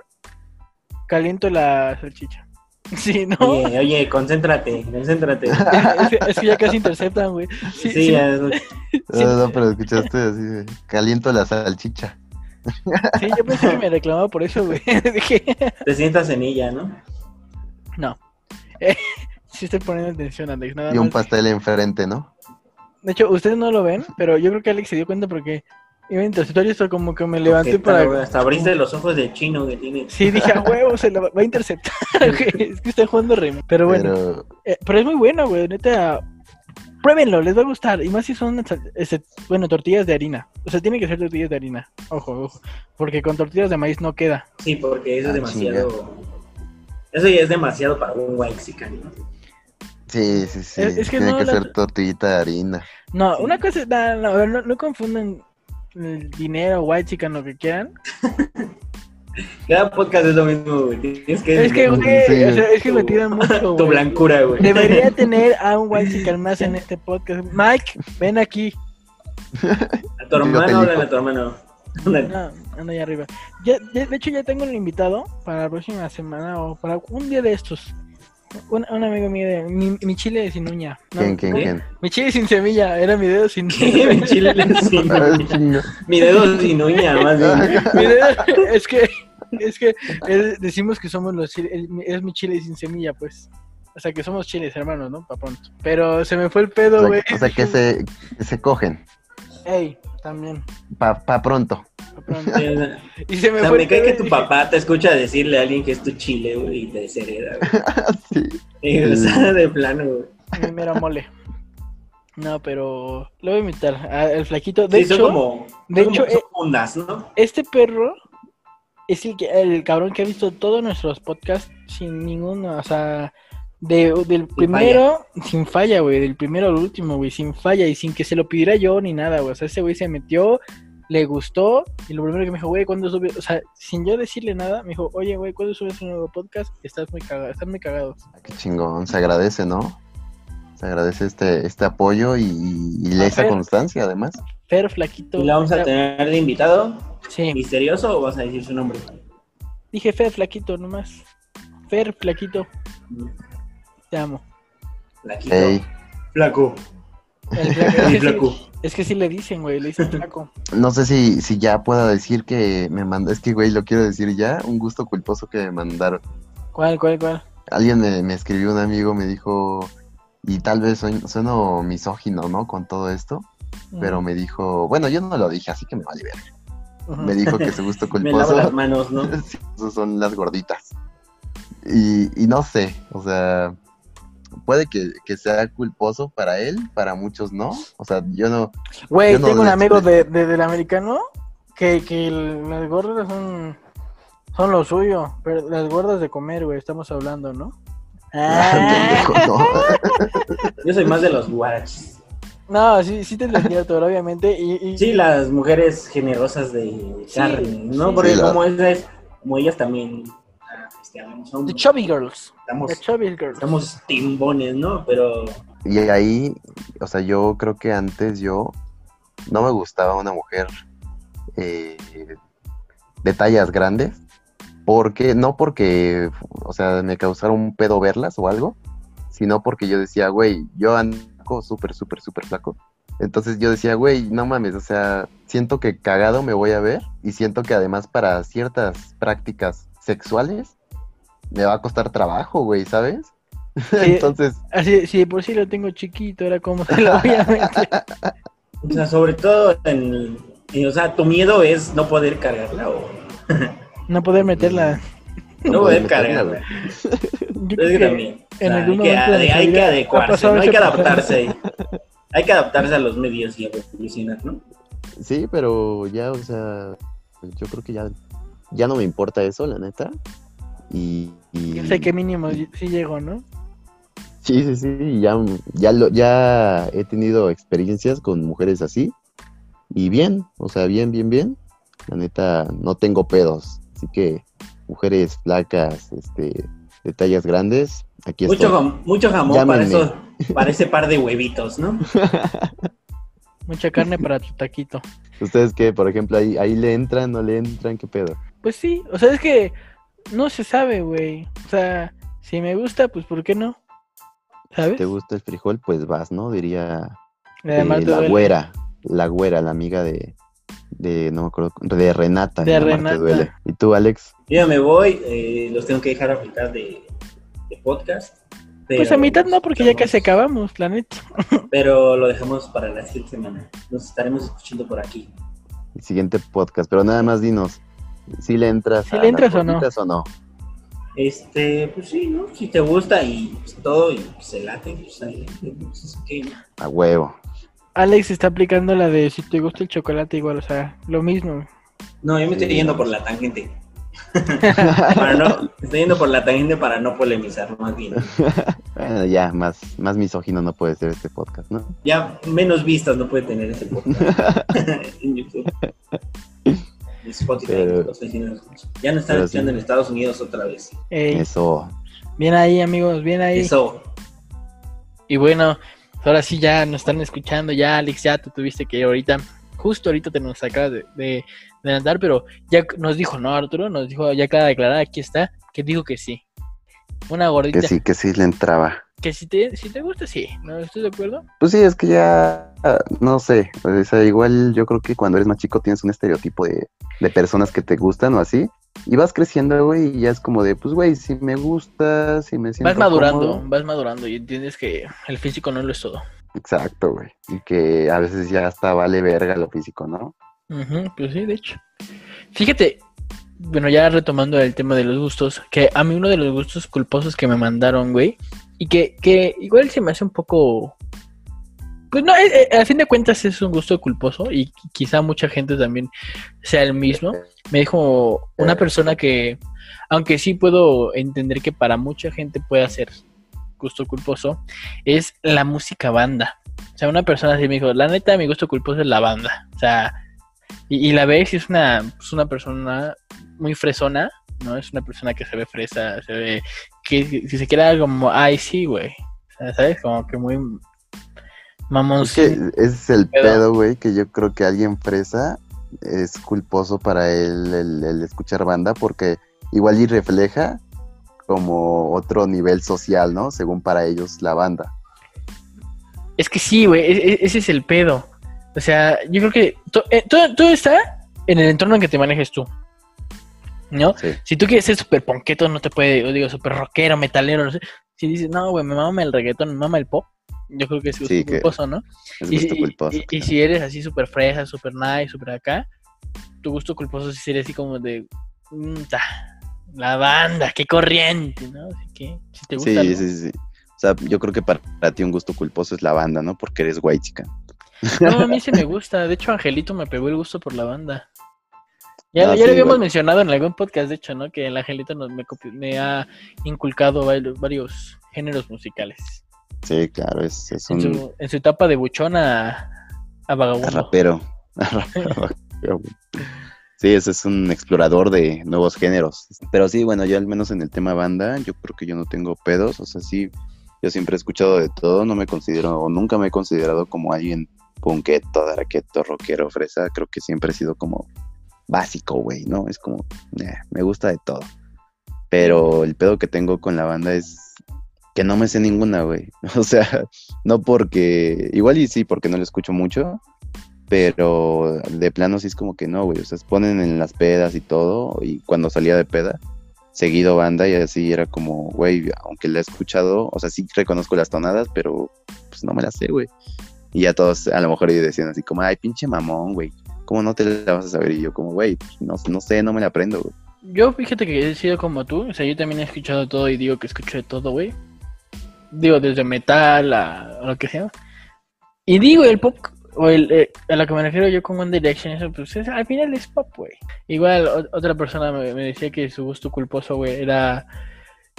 caliento la salchicha. <laughs> Si no, Oye, oye, concéntrate, concéntrate. <laughs> es, que- es que ya casi interceptan, güey. Sí, Sí, sí, ya es- <laughs> Sí. No, no, pero escuchaste así, caliento la salchicha. sí, yo pensé que me reclamaba por eso, güey. Dije, te sientas en ella, ¿no? no. Eh, sí estoy poniendo atención, Alex. Nada Y un más. pastel enfrente, ¿no? De hecho, ustedes no lo ven, pero yo creo que Alex se dio cuenta porque y esto como que me levanté para... Hasta abriste los ojos de chino que tiene. Sí, dije, a huevo, se la va va a interceptar. <laughs> es que está jugando rem. Pero bueno, Pero eh, pero es muy bueno, güey. Neta, pruébenlo, les va a gustar. Y más si son, este, bueno, tortillas de harina. O sea, tiene que ser tortillas de harina. Ojo, ojo. Porque con tortillas de maíz no queda. Sí, porque eso Ah, es demasiado. Eso ya es demasiado para un white ¿no? sí, sí, sí. Es- es que Tiene no que la- ser tortillita de harina. No, una cosa, no, no, no, no confundan el dinero, white chicken, lo que quieran. <laughs> Cada podcast es lo mismo, güey. Tienes que. Es que, güey, Sí. o sea, es que me tiran mucho, <laughs> Tu güey. blancura, güey. Debería <laughs> tener a un white chicken más en este podcast. Mike, ven aquí. A tu hermano, háblale a tu hermano. No, anda allá arriba. Ya, ya- de hecho, ya tengo un invitado para la próxima semana o para un día de estos. Un, un amigo mío de mi, mi chile sin uña. No, ¿Quién, quién, quién? Mi chile sin semilla, era mi dedo sin ¿Qué? Mi chile sin <laughs> Ah, uña. Mi dedo sin uña, más bien. <laughs> Mi dedo- es que, es que es- decimos que somos los chiles, es mi chile sin semilla, pues. O sea, que somos chiles, hermanos, ¿no? Pa' pronto. Pero se me fue el O pedo, sea, güey. o sea, que se, que se cogen. Ey, también. Pa, pa pronto. pa' pronto. <laughs> <laughs> Y se me o sea, fue me el cae que tu papá te escucha decirle a alguien que es tu chile, güey, y te deshereda, güey. <laughs> sí. Y, o sea, de plano, güey. Mi mero mole. No, pero lo voy a invitar a- al flaquito. De Sí, son hecho, como. de son hecho, como- son eh, ondas, ¿no? este perro es el, que, el cabrón que ha visto todos nuestros podcasts sin ninguno, o sea, de, del primero, sin falla, güey, del primero al último, güey, sin falla y sin que se lo pidiera yo ni nada, güey. O sea, ese güey se metió, le gustó y lo primero que me dijo, güey, ¿cuándo subes? O sea, sin yo decirle nada, me dijo, oye, güey, ¿cuándo subes un nuevo podcast? Estás muy cagado, están muy cagados. Qué chingón. Se agradece, ¿no? Se agradece este, este apoyo y, y esa Ajá. constancia, además. Fer, flaquito. ¿Y la vamos a tener de invitado? Sí. ¿Misterioso o vas a decir su nombre? Dije Fer Flaquito nomás. Fer Flaquito, te amo. Flaquito. Ey, Flaco. El flaco- <laughs> es, que flaco. sí, es que sí le dicen, güey, le dicen flaco. <laughs> no sé si, si ya pueda decir que me mandó. Es que, güey, lo quiero decir ya. Un gusto culposo que me mandaron. ¿Cuál, cuál, cuál? Alguien me, me escribió, un amigo me dijo. Y tal vez soy, sueno misógino, ¿no? Con todo esto. Pero me dijo. Bueno, yo no lo dije, así que me vale ver. Ujú. Me dijo que su gusto <laughs> Me lavo las culposo. manos, ¿no? Son las gorditas. Y, y no sé, o sea, puede que, que sea culposo para él, para muchos no. O sea, yo no. Güey, yo no tengo un amigo de, del americano que, que el- las gordas son, son lo suyo. Pero las gordas de comer, güey, estamos hablando, ¿no? Ah, pendejo, no. Yo soy más de los guaraches. no, sí, sí te entendí, Arturo, obviamente. Y, y- Sí, las mujeres generosas de Sí, carne, ¿no? sí. Porque Sí, la- como esas, como ellas también, The Chubby Girls. estamos, The Chubby Girls. estamos timbones, ¿no? Pero Y ahí, o sea, yo creo que antes yo no me gustaba una mujer eh, de tallas grandes, Porque, no porque, o sea, me causara un pedo verlas o algo, sino porque yo decía, güey, yo ando súper, súper, súper flaco. Entonces yo decía, güey, no mames, o sea, siento que cagado me voy a ver y siento que además para ciertas prácticas sexuales me va a costar trabajo, güey, ¿sabes? <laughs> Entonces, Así, si de por sí lo tengo chiquito, ahora cómo se lo voy a meter. <laughs> O sea, sobre todo, en, en- o sea, tu miedo es no poder cargarla o <laughs> No poder meterla. no poder meterla, cargarla. Yo creo que que también. o en sea, algún hay, que, momento de nuestra hay que adecuarse, hay que adaptarse. Hay que adaptarse a los medios y evolucionar, ¿no? sí, pero ya, o sea, yo creo que ya, ya no me importa eso, la neta. Y, y- Yo sé que mínimo sí llego, ¿no? Sí, sí, sí, ya, ya, lo, ya he tenido experiencias con mujeres así y bien, o sea, bien, bien, bien. La neta, no tengo pedos, así que mujeres flacas, este, de tallas grandes, aquí Mucho, estoy. jam- mucho jamón para, eso, para ese par de huevitos, ¿no? <laughs> Mucha carne para tu taquito. ¿Ustedes qué, por ejemplo, ahí, ahí le entran, no le entran, qué pedo? Pues sí, o sea, es que no se sabe, güey. O sea, si me gusta, pues ¿por qué no? ¿Sabes? ¿Te gusta el frijol? Pues vas, ¿no? Diría eh, te la duele. güera, la güera, la amiga de, de, no me acuerdo, de Renata. De Renata. duele. ¿Y tú, Alex? Yo ya me voy, eh, los tengo que dejar a mitad de, de podcast. Pues a mitad no, porque ya casi acabamos, la neta. <laughs> Pero lo dejamos para la siguiente semana. Nos estaremos escuchando por aquí. el siguiente podcast, pero nada más dinos, si le entras ¿Sí a le entras o no? gorditas o no? Este, pues sí, ¿no? Si te gusta y pues, todo y se late, pues adelante, pues, es que- A huevo. Alex está aplicando la de si te gusta el chocolate igual, o sea, lo mismo. No, yo me estoy yendo por la tangente. <laughs> Para no, me estoy yendo por la tangente para no polemizar, más bien. Bueno, <laughs> ya, más, más misógino no puede ser este podcast, ¿no? Ya menos vistas no puede tener este podcast <laughs> en YouTube. Spotify, Pero- los vecinos. Ya no están escuchando sí. en Estados Unidos otra vez. Ey, Eso. bien ahí, amigos, bien ahí. Eso. Y bueno, ahora sí ya nos están escuchando, ya Alex, ya tú tuviste que ir ahorita, justo ahorita te nos acabas de, de, de adelantar, pero ya nos dijo, ¿no, Arturo? Nos dijo, ya acaba de declarar, aquí está, que dijo que sí. Una gordita. Que sí, que sí le entraba. Que si te, si te gusta, sí. ¿No estás de acuerdo? Pues sí, es que ya, no sé, o sea, igual yo creo que cuando eres más chico tienes un estereotipo de, de personas que te gustan o así, y vas creciendo, güey, y ya es como de, pues, güey, si me gusta, si me siento Vas madurando, cómodo. vas madurando y entiendes que el físico no lo es todo. Exacto, güey, y que a veces ya hasta vale verga lo físico, ¿no? Ujú, pues sí, de hecho. Fíjate, bueno, ya retomando el tema de los gustos, que a mí uno de los gustos culposos que me mandaron, güey, y que, que igual se me hace un poco... Pues no, eh, eh, a fin de cuentas es un gusto culposo y quizá mucha gente también sea el mismo. Me dijo una persona que, aunque sí puedo entender que para mucha gente pueda ser gusto culposo, es la música banda. O sea, una persona así me dijo, la neta, mi gusto culposo es la banda. O sea, y, y la ves y es una, es una persona muy fresona, ¿no? Es una persona que se ve fresa, se ve que si se quiera como, ay, sí, güey. ¿sabes? Como que muy mamón. Es que ese es el Pedo. güey, que yo creo que alguien fresa es culposo para él el, el escuchar banda porque igual y refleja como otro nivel social, ¿no? Según para ellos la banda. Es que sí, güey, e- e- ese es el pedo. O sea, yo creo que to- eh, todo, todo está en el entorno en que te manejes tú. ¿No? Sí. Si tú quieres ser súper ponqueto, no te puede, yo digo, súper rockero, metalero, no sé. Si dices, no, güey, me mama el reggaetón, me mama el pop, yo creo que es gusto Sí, culposo, ¿no? Es Y, gusto y- culposo. y- si eres así súper fresa, súper nice, súper acá, tu gusto culposo sí sería así como de, mm, ta, la banda, qué corriente, ¿no? Así que, si te gusta. Sí, algo- sí, sí. O sea, yo creo que para, para ti un gusto culposo es la banda, ¿no? Porque eres white chica. No, a mí sí me gusta. De hecho, Angelito me pegó el gusto por la banda. Ya, Ah, ya sí, lo habíamos mencionado en algún podcast, de hecho, ¿no? Que el Angelito nos, me, ha inculcado varios, géneros musicales. Sí, claro, es, es En un su, en su etapa de buchón a, a vagabundo. rapero. <laughs> Rapero. Sí, ese es un explorador de nuevos géneros. Pero sí, bueno, yo al menos en el tema banda, yo creo que yo no tengo pedos. O sea, sí, yo siempre he escuchado de todo. No me considero, o nunca me he considerado como alguien punqueto, daraqueto, rockero, fresa. Creo que siempre he sido como básico, güey, ¿no? Es como, eh, me gusta de todo. Pero el pedo que tengo con la banda es que no me sé ninguna, güey. <laughs> O sea, no porque, igual y sí, porque no lo escucho mucho, pero de plano sí es como que no, güey. O sea, se ponen en las pedas y todo, y cuando salía de peda, seguido banda y así era como, güey, aunque la he escuchado, o sea, sí reconozco las tonadas, pero pues no me las sé, güey. Y ya todos a lo mejor decían así como, ay, pinche mamón, güey, ¿cómo no te la vas a saber? Y yo como, güey, pues, no, no sé, no me la aprendo, güey. Yo fíjate que he sido como tú, o sea, yo también he escuchado todo y digo que escucho de todo, güey. Digo, desde metal a, lo que sea. Y digo, el pop, o el, eh, a lo que me refiero yo con One Direction, eso, pues al final es pop, güey. Igual otra persona me, decía que su gusto culposo, güey, era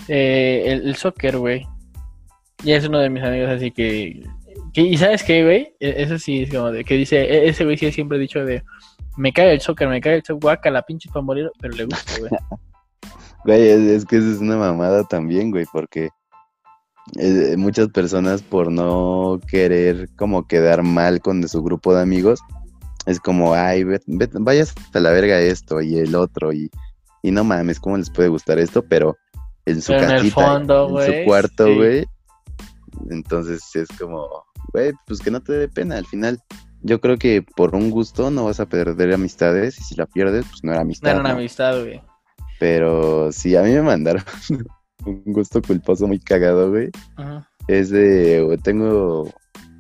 eh, el, soccer, güey. Y es uno de mis amigos, así que, ¿Y sabes qué, güey? E, eso sí es como de que dice, e, ese güey sí siempre ha dicho de, me cae el soccer, me cae el soccer, guaca, la pinche morir, pero le gusta, güey. <laughs> Güey, es, que eso es una mamada también, güey, porque eh, muchas personas por no querer como quedar mal con su grupo de amigos, es como, ay, vayas hasta la verga esto y el otro, y, y no mames, ¿cómo les puede gustar esto? Pero en su casita, en, su cuarto, güey. Entonces es como, güey, pues que no te dé pena al final. Yo creo que por un gusto no vas a perder amistades y si la pierdes, pues no era amistad. No era una amistad, güey. Pero sí, a mí me mandaron <laughs> un gusto culposo muy cagado, güey. Es de, tengo,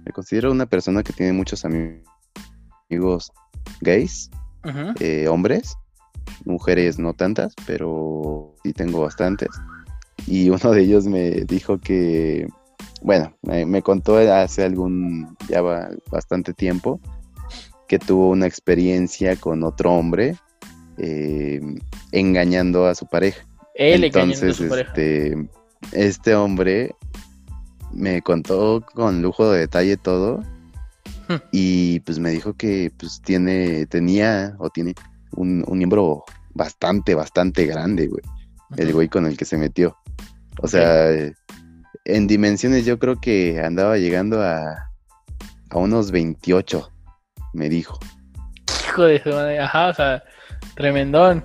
me considero una persona que tiene muchos amigos gays, eh, hombres, mujeres no tantas, pero sí tengo bastantes. Y uno de ellos me dijo que bueno, me, contó hace algún, ya bastante tiempo, que tuvo una experiencia con otro hombre eh, engañando a su pareja. Él Entonces, a su pareja. Este, este hombre me contó con lujo de detalle todo hmm. y pues me dijo que pues tiene, tenía o tiene un, miembro bastante, bastante grande, güey. El güey con el que se metió. O sea, en dimensiones yo creo que andaba llegando a, a unos 28, me dijo. Hijo de su madre, ajá, o sea, tremendón.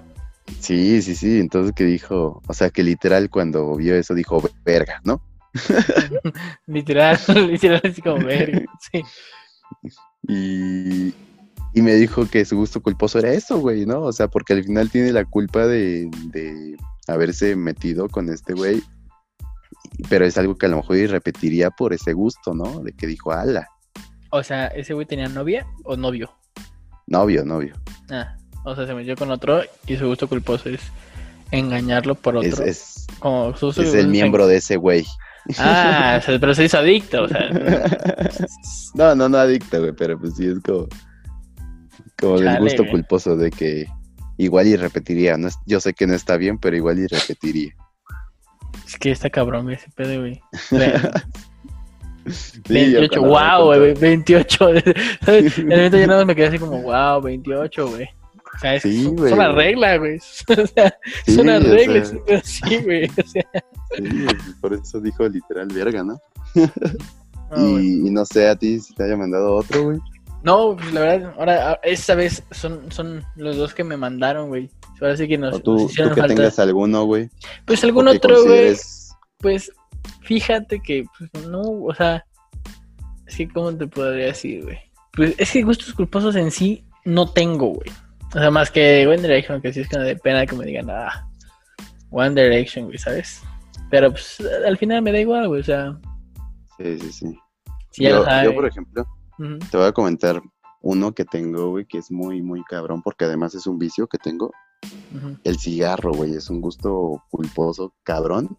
Sí, sí, sí, entonces que dijo, o sea, que literal cuando vio eso dijo, verga, ¿no? <laughs> literal, <laughs> literal así como verga, <laughs> sí. Y, y me dijo que su gusto culposo era eso, güey, ¿no? O sea, porque al final tiene la culpa de, de haberse metido con este güey pero es algo que a lo mejor repetiría por ese gusto, ¿no? De que dijo, ala. O sea, ¿ese güey tenía novia o novio? Novio, novio. Ah, o sea, se metió con otro y su gusto culposo es engañarlo por otro. Es, es, el miembro de ese güey. Ah, pero se hizo adicto, o sea. <laughs> No, no, no adicto, güey, pero pues sí es como. Como el gusto culposo de que igual y repetiría. No yo sé que no está bien, pero igual y repetiría. Es que está cabrón ese pedo, güey. <laughs> 28, wow, güey, 28. ¿Sabes? <laughs> En el momento yo nada más me quedé así como, <laughs> wow, 28, güey. O sea, es, sí, es una regla, güey. O sea, es una regla, sí, güey. O sea. Sí, por eso dijo literal verga, ¿no? y, y, no sé a ti si te haya mandado otro, güey. No, pues la verdad, ahora, esta vez son, son los dos que me mandaron, güey. Ahora sí que nos. O tú, tú que tengas alguno, güey. Pues algún otro, güey. Pues fíjate que, pues no, o sea. Sí, ¿cómo te podría decir, güey? Pues es que gustos culposos en sí no tengo, güey. O sea, más que One Direction, que sí es que no de pena que me digan, ah, One Direction, güey, ¿sabes? Pero pues al final me da igual, güey, o sea. Sí, sí, sí. yo, yo, por ejemplo, te voy a comentar uno que tengo, güey, que es muy, muy cabrón, porque además es un vicio que tengo. El cigarro, güey, es un gusto culposo, cabrón,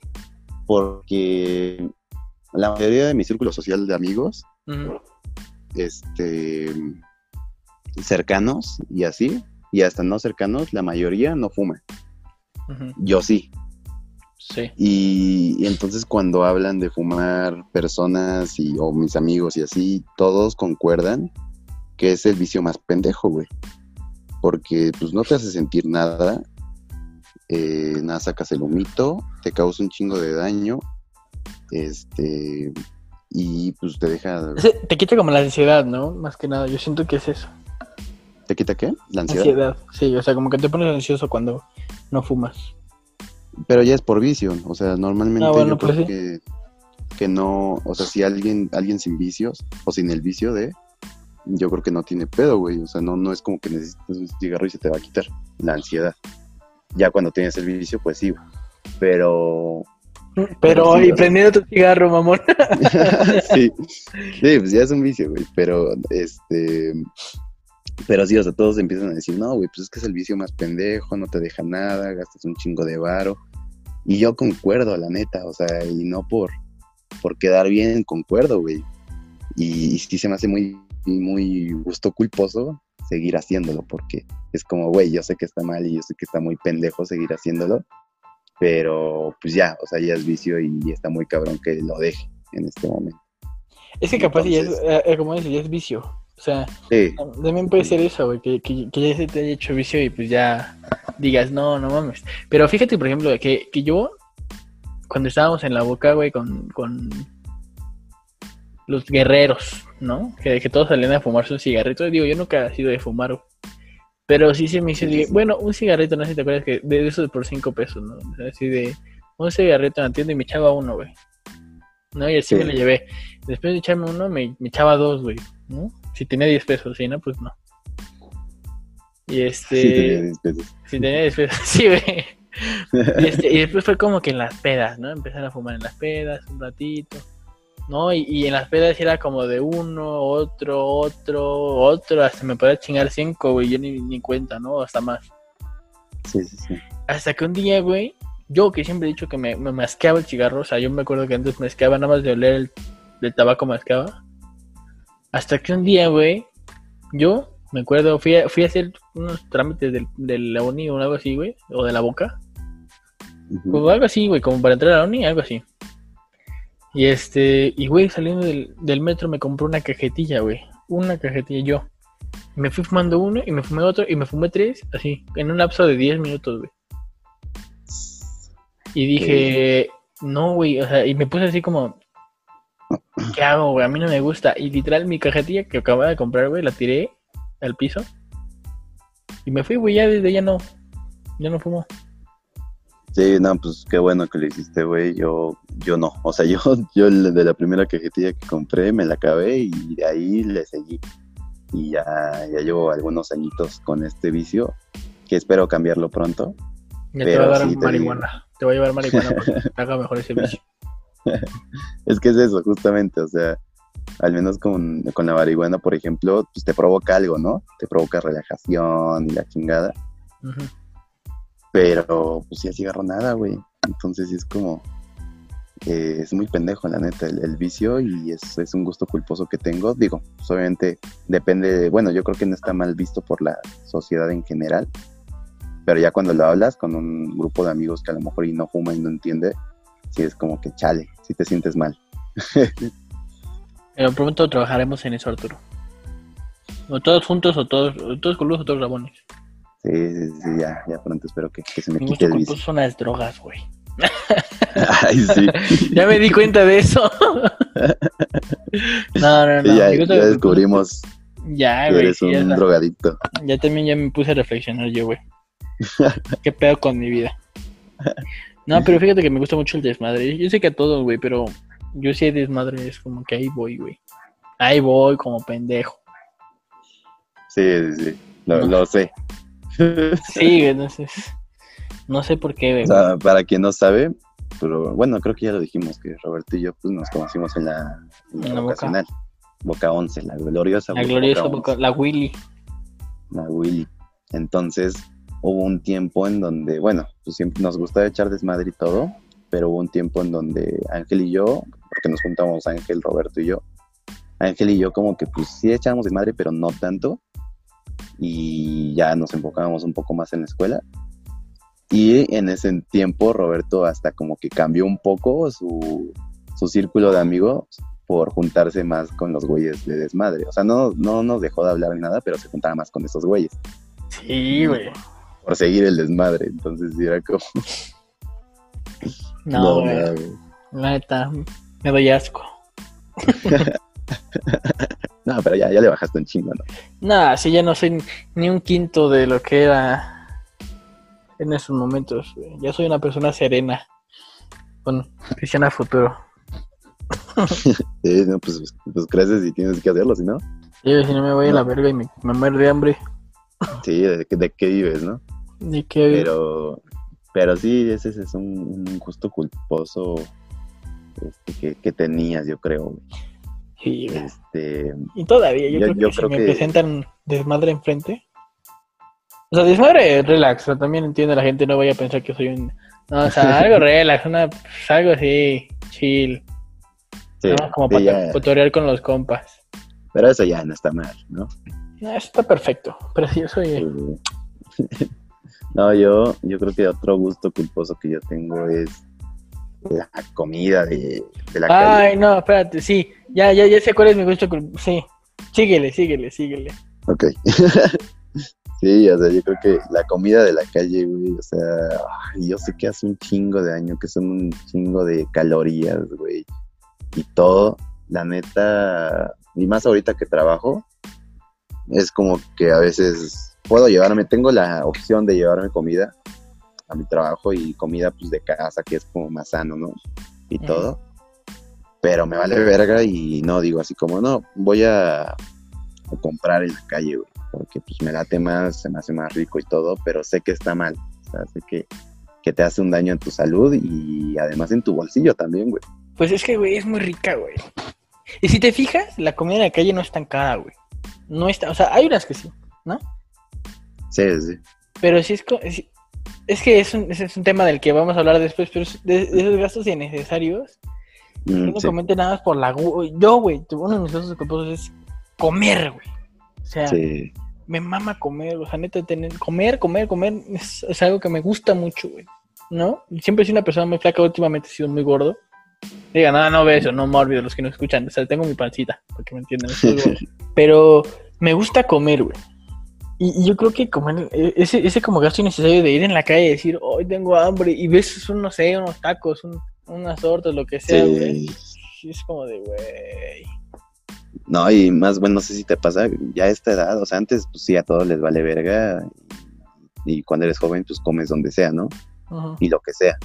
porque la mayoría de mi círculo social de amigos, este, cercanos y así, y hasta no cercanos, la mayoría no fuma. Yo sí. Sí. Y, entonces cuando hablan de fumar personas y, o mis amigos y así, todos concuerdan que es el vicio más pendejo, güey. Porque pues no te hace sentir nada, eh, nada sacas el humito, te causa un chingo de daño, este, y pues te deja... Te quita como la ansiedad, ¿no? Más que nada, yo siento que es eso. ¿Te quita qué? La ansiedad. Ansiedad, sí, o sea, como que te pones ansioso cuando no fumas. Pero ya es por vicio, o sea, normalmente Ah, bueno, yo pues creo sí. que, que no, o sea, si alguien, alguien sin vicios o sin el vicio de, yo creo que no tiene pedo, güey, o sea, no, no es como que necesites un cigarro y se te va a quitar la ansiedad. Ya cuando tienes el vicio, pues sí, güey. pero Pero, sí, y prendiendo tu cigarro, mamón. <laughs> sí, sí, pues ya es un vicio, güey, pero este, pero sí, o sea, todos empiezan a decir, no, güey, pues es que es el vicio más pendejo, no te deja nada, gastas un chingo de varo, y yo concuerdo, la neta, o sea, y no por, por quedar bien, concuerdo, güey, y, y sí se me hace muy, muy gusto culposo seguir haciéndolo, porque es como, güey, yo sé que está mal y yo sé que está muy pendejo seguir haciéndolo, pero pues ya, o sea, ya es vicio y está muy cabrón que lo deje en este momento. Es que capaz ya es, Entonces- eh, como dices, ya es vicio. O sea, Sí, también puede ser eso, güey, que, que, que ya se te haya hecho vicio y pues ya digas, no, no mames. Pero fíjate, por ejemplo, que, que yo, cuando estábamos en la boca, güey, con, con los guerreros, ¿no? Que, que todos salían a fumarse un cigarrito. Digo, yo nunca he sido de fumar, güey. Pero sí se me hizo, Sí, bueno, un cigarrito, no sé si te acuerdas que de eso por cinco pesos, ¿no? O sea, Así de un cigarrito en la tienda y me echaba uno, güey. ¿No? Y así Sí. me lo llevé. Después de echarme uno, me, me echaba dos, güey, ¿no? Si tenía 10 pesos, si no, pues no. Y este. sí, tenía 10 pesos. Si tenía 10 pesos, <laughs> sí, güey. Y, este, y después fue como que en las pedas, ¿no? Empezaron a fumar en las pedas un ratito, ¿no? Y, y en las pedas era como de uno, otro, otro, otro, hasta me podía chingar cinco, güey, yo ni, ni cuenta, ¿no? Hasta más. Sí, sí, sí. Hasta que un día, güey, yo que siempre he dicho que me, me masqueaba el cigarro, o sea, yo me acuerdo que antes masqueaba nada más de oler el, el tabaco mascaba. Hasta que un día, güey, yo me acuerdo, fui a, fui a hacer unos trámites del- de, la uni o algo así, güey, o de la boca. Como algo así, güey, como para entrar a la uni, algo así. Y este, y güey, saliendo del, del metro me compré una cajetilla, güey. Una cajetilla yo. Me fui fumando uno y me fumé otro y me fumé tres, así, en un lapso de 10 minutos, güey. Y dije, no, güey, o sea, y me puse así como, ¿qué hago, güey? A mí no me gusta. Y literal, mi cajetilla que acababa de comprar, güey, la tiré al piso. Y me fui, güey, ya desde ya no, ya no fumo. Sí, no, pues qué bueno que lo hiciste, güey. Yo, yo no. O sea, <laughs> yo, yo de la primera cajetilla que compré me la acabé y de ahí le seguí. Y ya, ya llevo algunos añitos con este vicio, que espero cambiarlo pronto. Ya te va a dar sí te marihuana. Te va a llevar marihuana <laughs> para que te haga mejor ese vicio. <laughs> Es que es eso, justamente, o sea, al menos con, con la marihuana, por ejemplo, pues te provoca algo, ¿no? Te provoca relajación y la chingada. Pero, pues sí, el cigarro nada, güey. Entonces es como. eh, es muy pendejo, la neta, el, el vicio y es, es un gusto culposo que tengo. Digo, pues obviamente depende. de- bueno, yo creo que no está mal visto por la sociedad en general. Pero ya cuando lo hablas con un grupo de amigos que a lo mejor y no fuma y no entiende, sí es como que chale, si te sientes mal. <laughs> Pero pronto trabajaremos en eso, Arturo. O todos juntos o todos, o todos culposos o todos rabones. Sí, sí, sí, ya, ya pronto espero que, que se me Mi quite el vicio. son las drogas, güey. <laughs> Ay, sí. <laughs> Ya me di cuenta de eso. no, no, no. Sí, ya, ya descubrimos Ya, que güey. eres ya, un está. drogadicto. Ya también ya me puse a reflexionar yo, güey. ¿Qué pedo con mi vida? No, pero fíjate que me gusta mucho el desmadre. Yo sé que a todos, güey, pero yo sí hay desmadre, es como que ahí voy, güey. Ahí voy como pendejo. Sí, sí, sí. Lo, No. lo sé. Sí, güey, no sé. No sé por qué, güey. O sea, para quien no sabe, pero bueno, creo que ya lo dijimos, que Roberto y yo pues, nos conocimos en la, en la En la Boca. vocacional. Boca 11, la gloriosa La Boca gloriosa 11, boca, la Willy. la Willy. Entonces, hubo un tiempo en donde, bueno, pues siempre nos gustaba echar desmadre y todo, pero hubo un tiempo en donde Ángel y yo, porque nos juntamos Ángel, Roberto y yo, Ángel y yo como que pues sí echábamos desmadre, pero no tanto, y ya nos enfocábamos un poco más en la escuela. Y en ese tiempo Roberto hasta como que cambió un poco su, su círculo de amigos por juntarse más con los güeyes de desmadre. O sea, no, no nos dejó de hablar ni nada, pero se juntaba más con esos güeyes Sí, güey. Por seguir el desmadre. Entonces sí era como... No, güey. nada, neta, me doy asco. <laughs> No, pero ya, ya le bajaste un chingo, ¿no? Nah, si ya no soy ni un quinto de lo que era en esos momentos. Ya soy una persona serena. Con visión a futuro. <laughs> Sí, no, pues, pues creces y tienes que hacerlo, si no. Sí, si no me voy a la verga y me, me muero de hambre. Sí, de, de qué vives, ¿no? Pero, pero sí, ese, ese es un, un gusto culposo este, que, que tenías, yo creo. Sí. Este, Y todavía, yo, Yo- creo que yo si creo me que- presentan desmadre enfrente. O sea, desmadre relax, también entiendo la gente, no vaya a pensar que soy un. No, o sea, algo <laughs> relax, una, pues, algo así, chill. sí, como sí, para tutorial con los compas. pero eso ya no está mal, ¿no? No, eso está perfecto, yo soy. Sí. <laughs> No, yo, yo creo que otro gusto culposo que yo tengo es la comida de, de la calle. Ay, no, espérate, sí, ya, ya, ya sé cuál es mi gusto. cul- Sí, síguele, síguele, síguele. Ok. <laughs> sí, o sea, yo creo que la comida de la calle, güey, o sea, yo sé que hace un chingo de años, que son un chingo de calorías, güey, y todo, la neta, y más ahorita que trabajo, es como que a veces puedo llevarme, tengo la opción de llevarme comida a mi trabajo y comida pues de casa, que es como más sano, ¿no? Y todo. Pero me vale verga y no digo así como, no, voy a, a comprar en la calle, güey, porque pues me late más, se me hace más rico y todo, pero sé que está mal, o sea, sé que, que te hace un daño en tu salud y además en tu bolsillo también, güey. Pues es que, güey, es muy rica, güey. Y si te fijas, la comida en la calle no es tan cara, güey. No está, o sea, hay unas que sí, ¿no? Sí, sí. Pero sí es, es, es que es un, es un tema del que vamos a hablar después, pero de, de esos gastos innecesarios. Mm, Uno sí. nada más por la... Yo, güey, uno de mis gastos culposos es comer, güey. O sea, Sí. me mama comer, o sea, neta, tener, comer, comer, comer es, es algo que me gusta mucho, güey. ¿No? Siempre he sido una persona muy flaca, últimamente he sido muy gordo. Diga, no, no ve eso, no mórbido, los que nos escuchan. O sea, tengo mi pancita, para que me gordo. <laughs> Pero me gusta comer, güey. Y, y yo creo que comer, eh, ese, ese como gasto innecesario de ir en la calle y decir, hoy tengo hambre, y ves, un, no sé, unos tacos, un- unas tortas, lo que sea, güey. Sí. Es como de, güey. No, y más, bueno, no sé si te pasa, ya a esta edad, o sea, antes, pues sí, a todos les vale verga, y, cuando eres joven, pues comes donde sea, ¿no? Y lo que sea.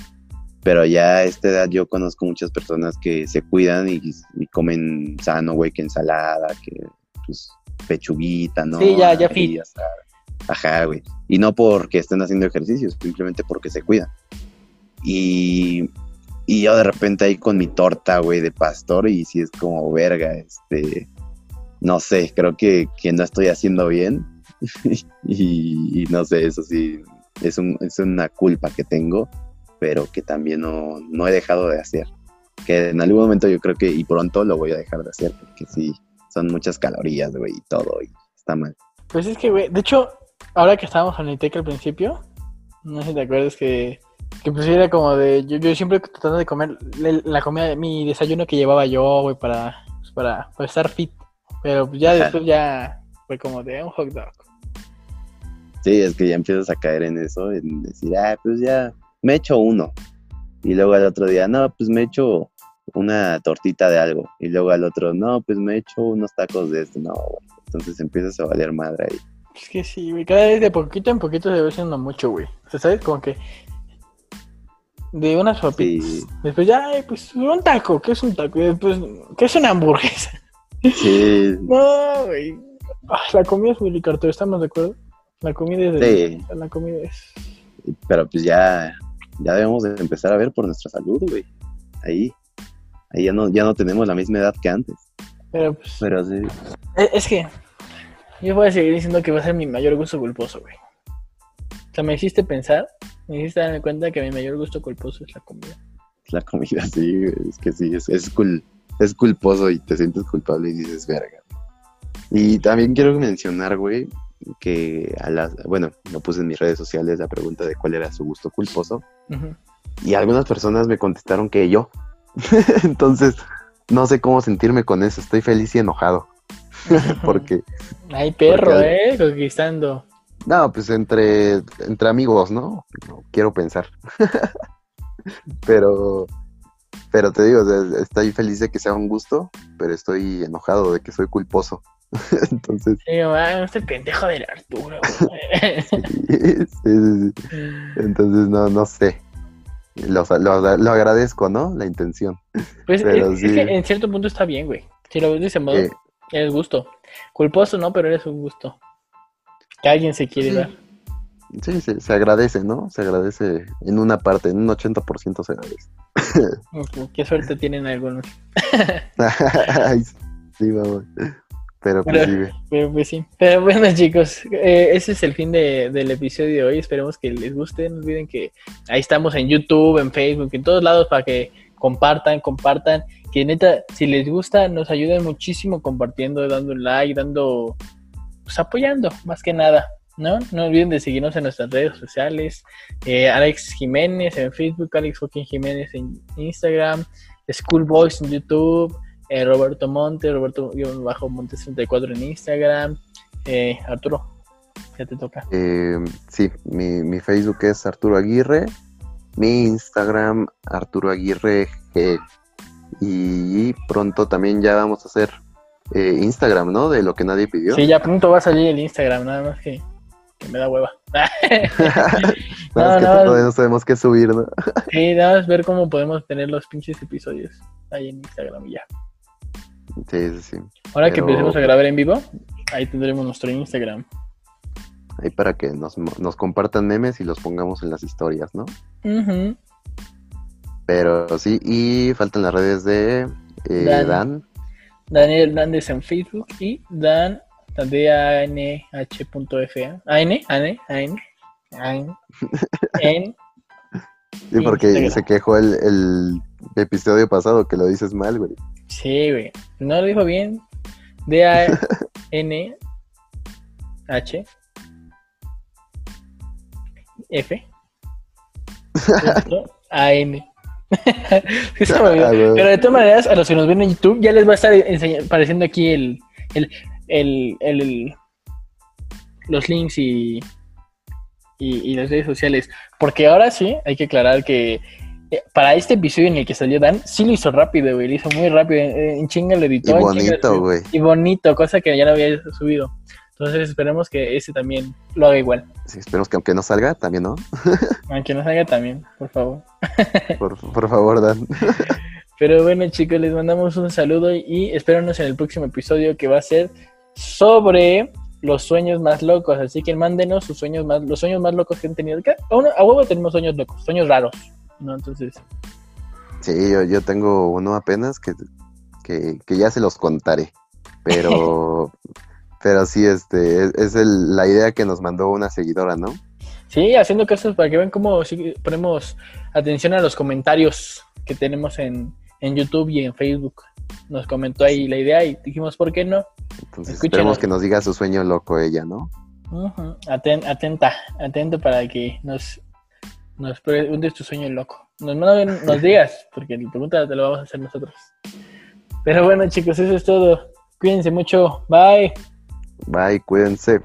Pero ya a esta edad yo conozco muchas personas que se cuidan y, y comen sano, güey, que ensalada, que, pues, pechuguita, ¿no? Sí, ya- ya fit. o sea, Ajá, güey. Y no porque estén haciendo ejercicios, simplemente porque se cuidan. Y, y yo de repente ahí con mi torta, güey, de pastor, y si es como verga, este, no sé, creo que, que no estoy haciendo bien. <laughs> y, y no sé, eso sí, es, un, es una culpa que tengo, pero que también no, no he dejado de hacer. Que en algún momento yo creo que, y pronto lo voy a dejar de hacer, porque sí, son muchas calorías, güey, y todo, y está mal. Pues es que, güey, de hecho, ahora que estábamos en el ITEC al principio, no sé si te acuerdas que, que pues era como de, yo, yo siempre tratando de comer la, comida, mi desayuno que llevaba yo, güey, para, pues, para, para estar fit. Pero pues ya Ajá. después ya fue como de un hot dog. Sí, es que ya empiezas a caer en eso, en decir, ah, pues ya, me echo uno. Y luego al otro día, no, pues me echo una tortita de algo. Y luego al otro, no, pues me echo unos tacos de esto. No, güey. Entonces empiezas a valer madre ahí. Es que sí, güey, cada vez de poquito en poquito se va haciendo mucho, güey. O sea, ¿sabes? Como que de unas papitas. Sí. Después ya, pues un taco, ¿qué es un taco? Y después, ¿qué es una hamburguesa? Sí, <laughs> No, güey. Ah, la comida es muy rica, ¿estamos de acuerdo? La comida es de... sí. La comida es... Pero pues ya, ya debemos de empezar a ver por nuestra salud, güey. Ahí. Ahí ya no, ya no tenemos la misma edad que antes. Pero pues... Pero sí. Es, es que yo voy a seguir diciendo que va a ser mi mayor gusto culposo, güey. O sea, me hiciste pensar, me hiciste darme cuenta que mi mayor gusto culposo es la comida. La comida, <laughs> sí, es que sí, es, es, cul- es culposo y te sientes culpable y dices, verga. Y también quiero mencionar, güey, que a las, bueno, lo puse en mis redes sociales la pregunta de cuál era su gusto culposo y algunas personas me contestaron que yo. <laughs> Entonces, no sé cómo sentirme con eso, estoy feliz y enojado <laughs> porque, Ay, perro, Porque- ¿eh? Conquistando. no, pues entre, entre amigos, ¿no? No quiero pensar. <laughs> pero, pero te digo, estoy feliz de que sea un gusto, pero estoy enojado de que soy culposo. Entonces, Sí, este pendejo del Arturo. sí, sí, sí. Entonces no, no sé. Lo, lo- lo agradezco, ¿no? La intención. Pues Pero es, es sí. que en cierto punto está bien, güey. Si lo ves de ese modo, Eh, es gusto. Culposo no, pero eres un gusto. Que alguien se quiere Sí. dar. sí, se, se agradece, ¿no? Se agradece en una parte, en un 80% se agradece. Qué suerte tienen algunos. <laughs> Ay, sí, vamos. Pero pues sí. Pero pues sí. Pero bueno, <laughs> chicos, eh, ese es el fin de- del episodio de hoy. Esperemos que les guste. No olviden que ahí estamos en YouTube, en Facebook, en todos lados para que compartan, compartan. Que neta, si les gusta, nos ayuden muchísimo compartiendo, dando like, dando, pues apoyando, más que nada. ¿No? No olviden de seguirnos en nuestras redes sociales. Eh, Alex Jiménez en Facebook, Alex fucking Jiménez en Instagram, Schoolboys en YouTube, eh, Roberto Monte, Roberto bajo Montes 34 en Instagram. Eh, Arturo, ya te toca. Eh, sí, mi, mi Facebook es Arturo Aguirre, mi Instagram Arturo Aguirre G. Y pronto también ya vamos a hacer eh, Instagram, ¿no? De lo que nadie pidió. Sí, ya pronto va a salir el Instagram, nada más que, que me da hueva. <laughs> <laughs> Más No, que no. todavía no sabemos qué subir, ¿no? sí, nada más ver cómo podemos tener los pinches episodios ahí en Instagram y ya. Sí, sí, sí. Ahora que empecemos a grabar en vivo, ahí tendremos nuestro Instagram. Ahí para que nos, nos compartan memes y los pongamos en las historias, ¿no? Pero sí, y faltan las redes de eh, Dan. Dan. Daniel Hernández en Facebook y Dan DANH.fa. AN, AN, AN, AN, en <laughs> Sí, porque se quejó el, el episodio pasado que lo dices mal, güey. Sí, güey. No lo dijo bien. D-A-N-H. F. A-N. <laughs> Ah. Pero de todas maneras, a los que nos ven en YouTube, ya les va a estar apareciendo aquí el, el, el, el- los links y, y, y las redes sociales. Porque ahora sí, hay que aclarar que para este episodio en el que salió Dan, sí lo hizo rápido, güey. Lo hizo muy rápido. En, chinga lo Y editó. lo bonito, güey. Y bonito, cosa que ya no había subido. Entonces esperemos que ese también lo haga igual. Sí, esperemos que aunque no salga, también, ¿no? <laughs> Aunque nos haga también, por favor. <laughs> Por, por favor, Dan. Pero bueno, chicos, les mandamos un saludo y espéranos en el próximo episodio que va a ser sobre los sueños más locos. Así que mándenos sus sueños más, los sueños más locos que han tenido. A huevo tenemos sueños locos, sueños raros. ¿No? Entonces, Sí, yo, yo tengo uno apenas que, que, que ya se los contaré. Pero, <laughs> pero sí, este, es, es el- la idea que nos mandó una seguidora, ¿no? sí, haciendo casos para que vean cómo ponemos atención a los comentarios que tenemos en, en YouTube y en Facebook. Nos comentó ahí la idea y dijimos, ¿por qué no? Entonces Escúchanos. esperemos que nos diga su sueño loco ella, ¿no? Ujú. Aten- atenta, atento para que nos, nos preguntes tu sueño loco. Nos, no, nos digas, porque la pregunta te la vamos a hacer nosotros. Pero bueno, chicos, eso es todo. Cuídense mucho. Bye. Bye, cuídense.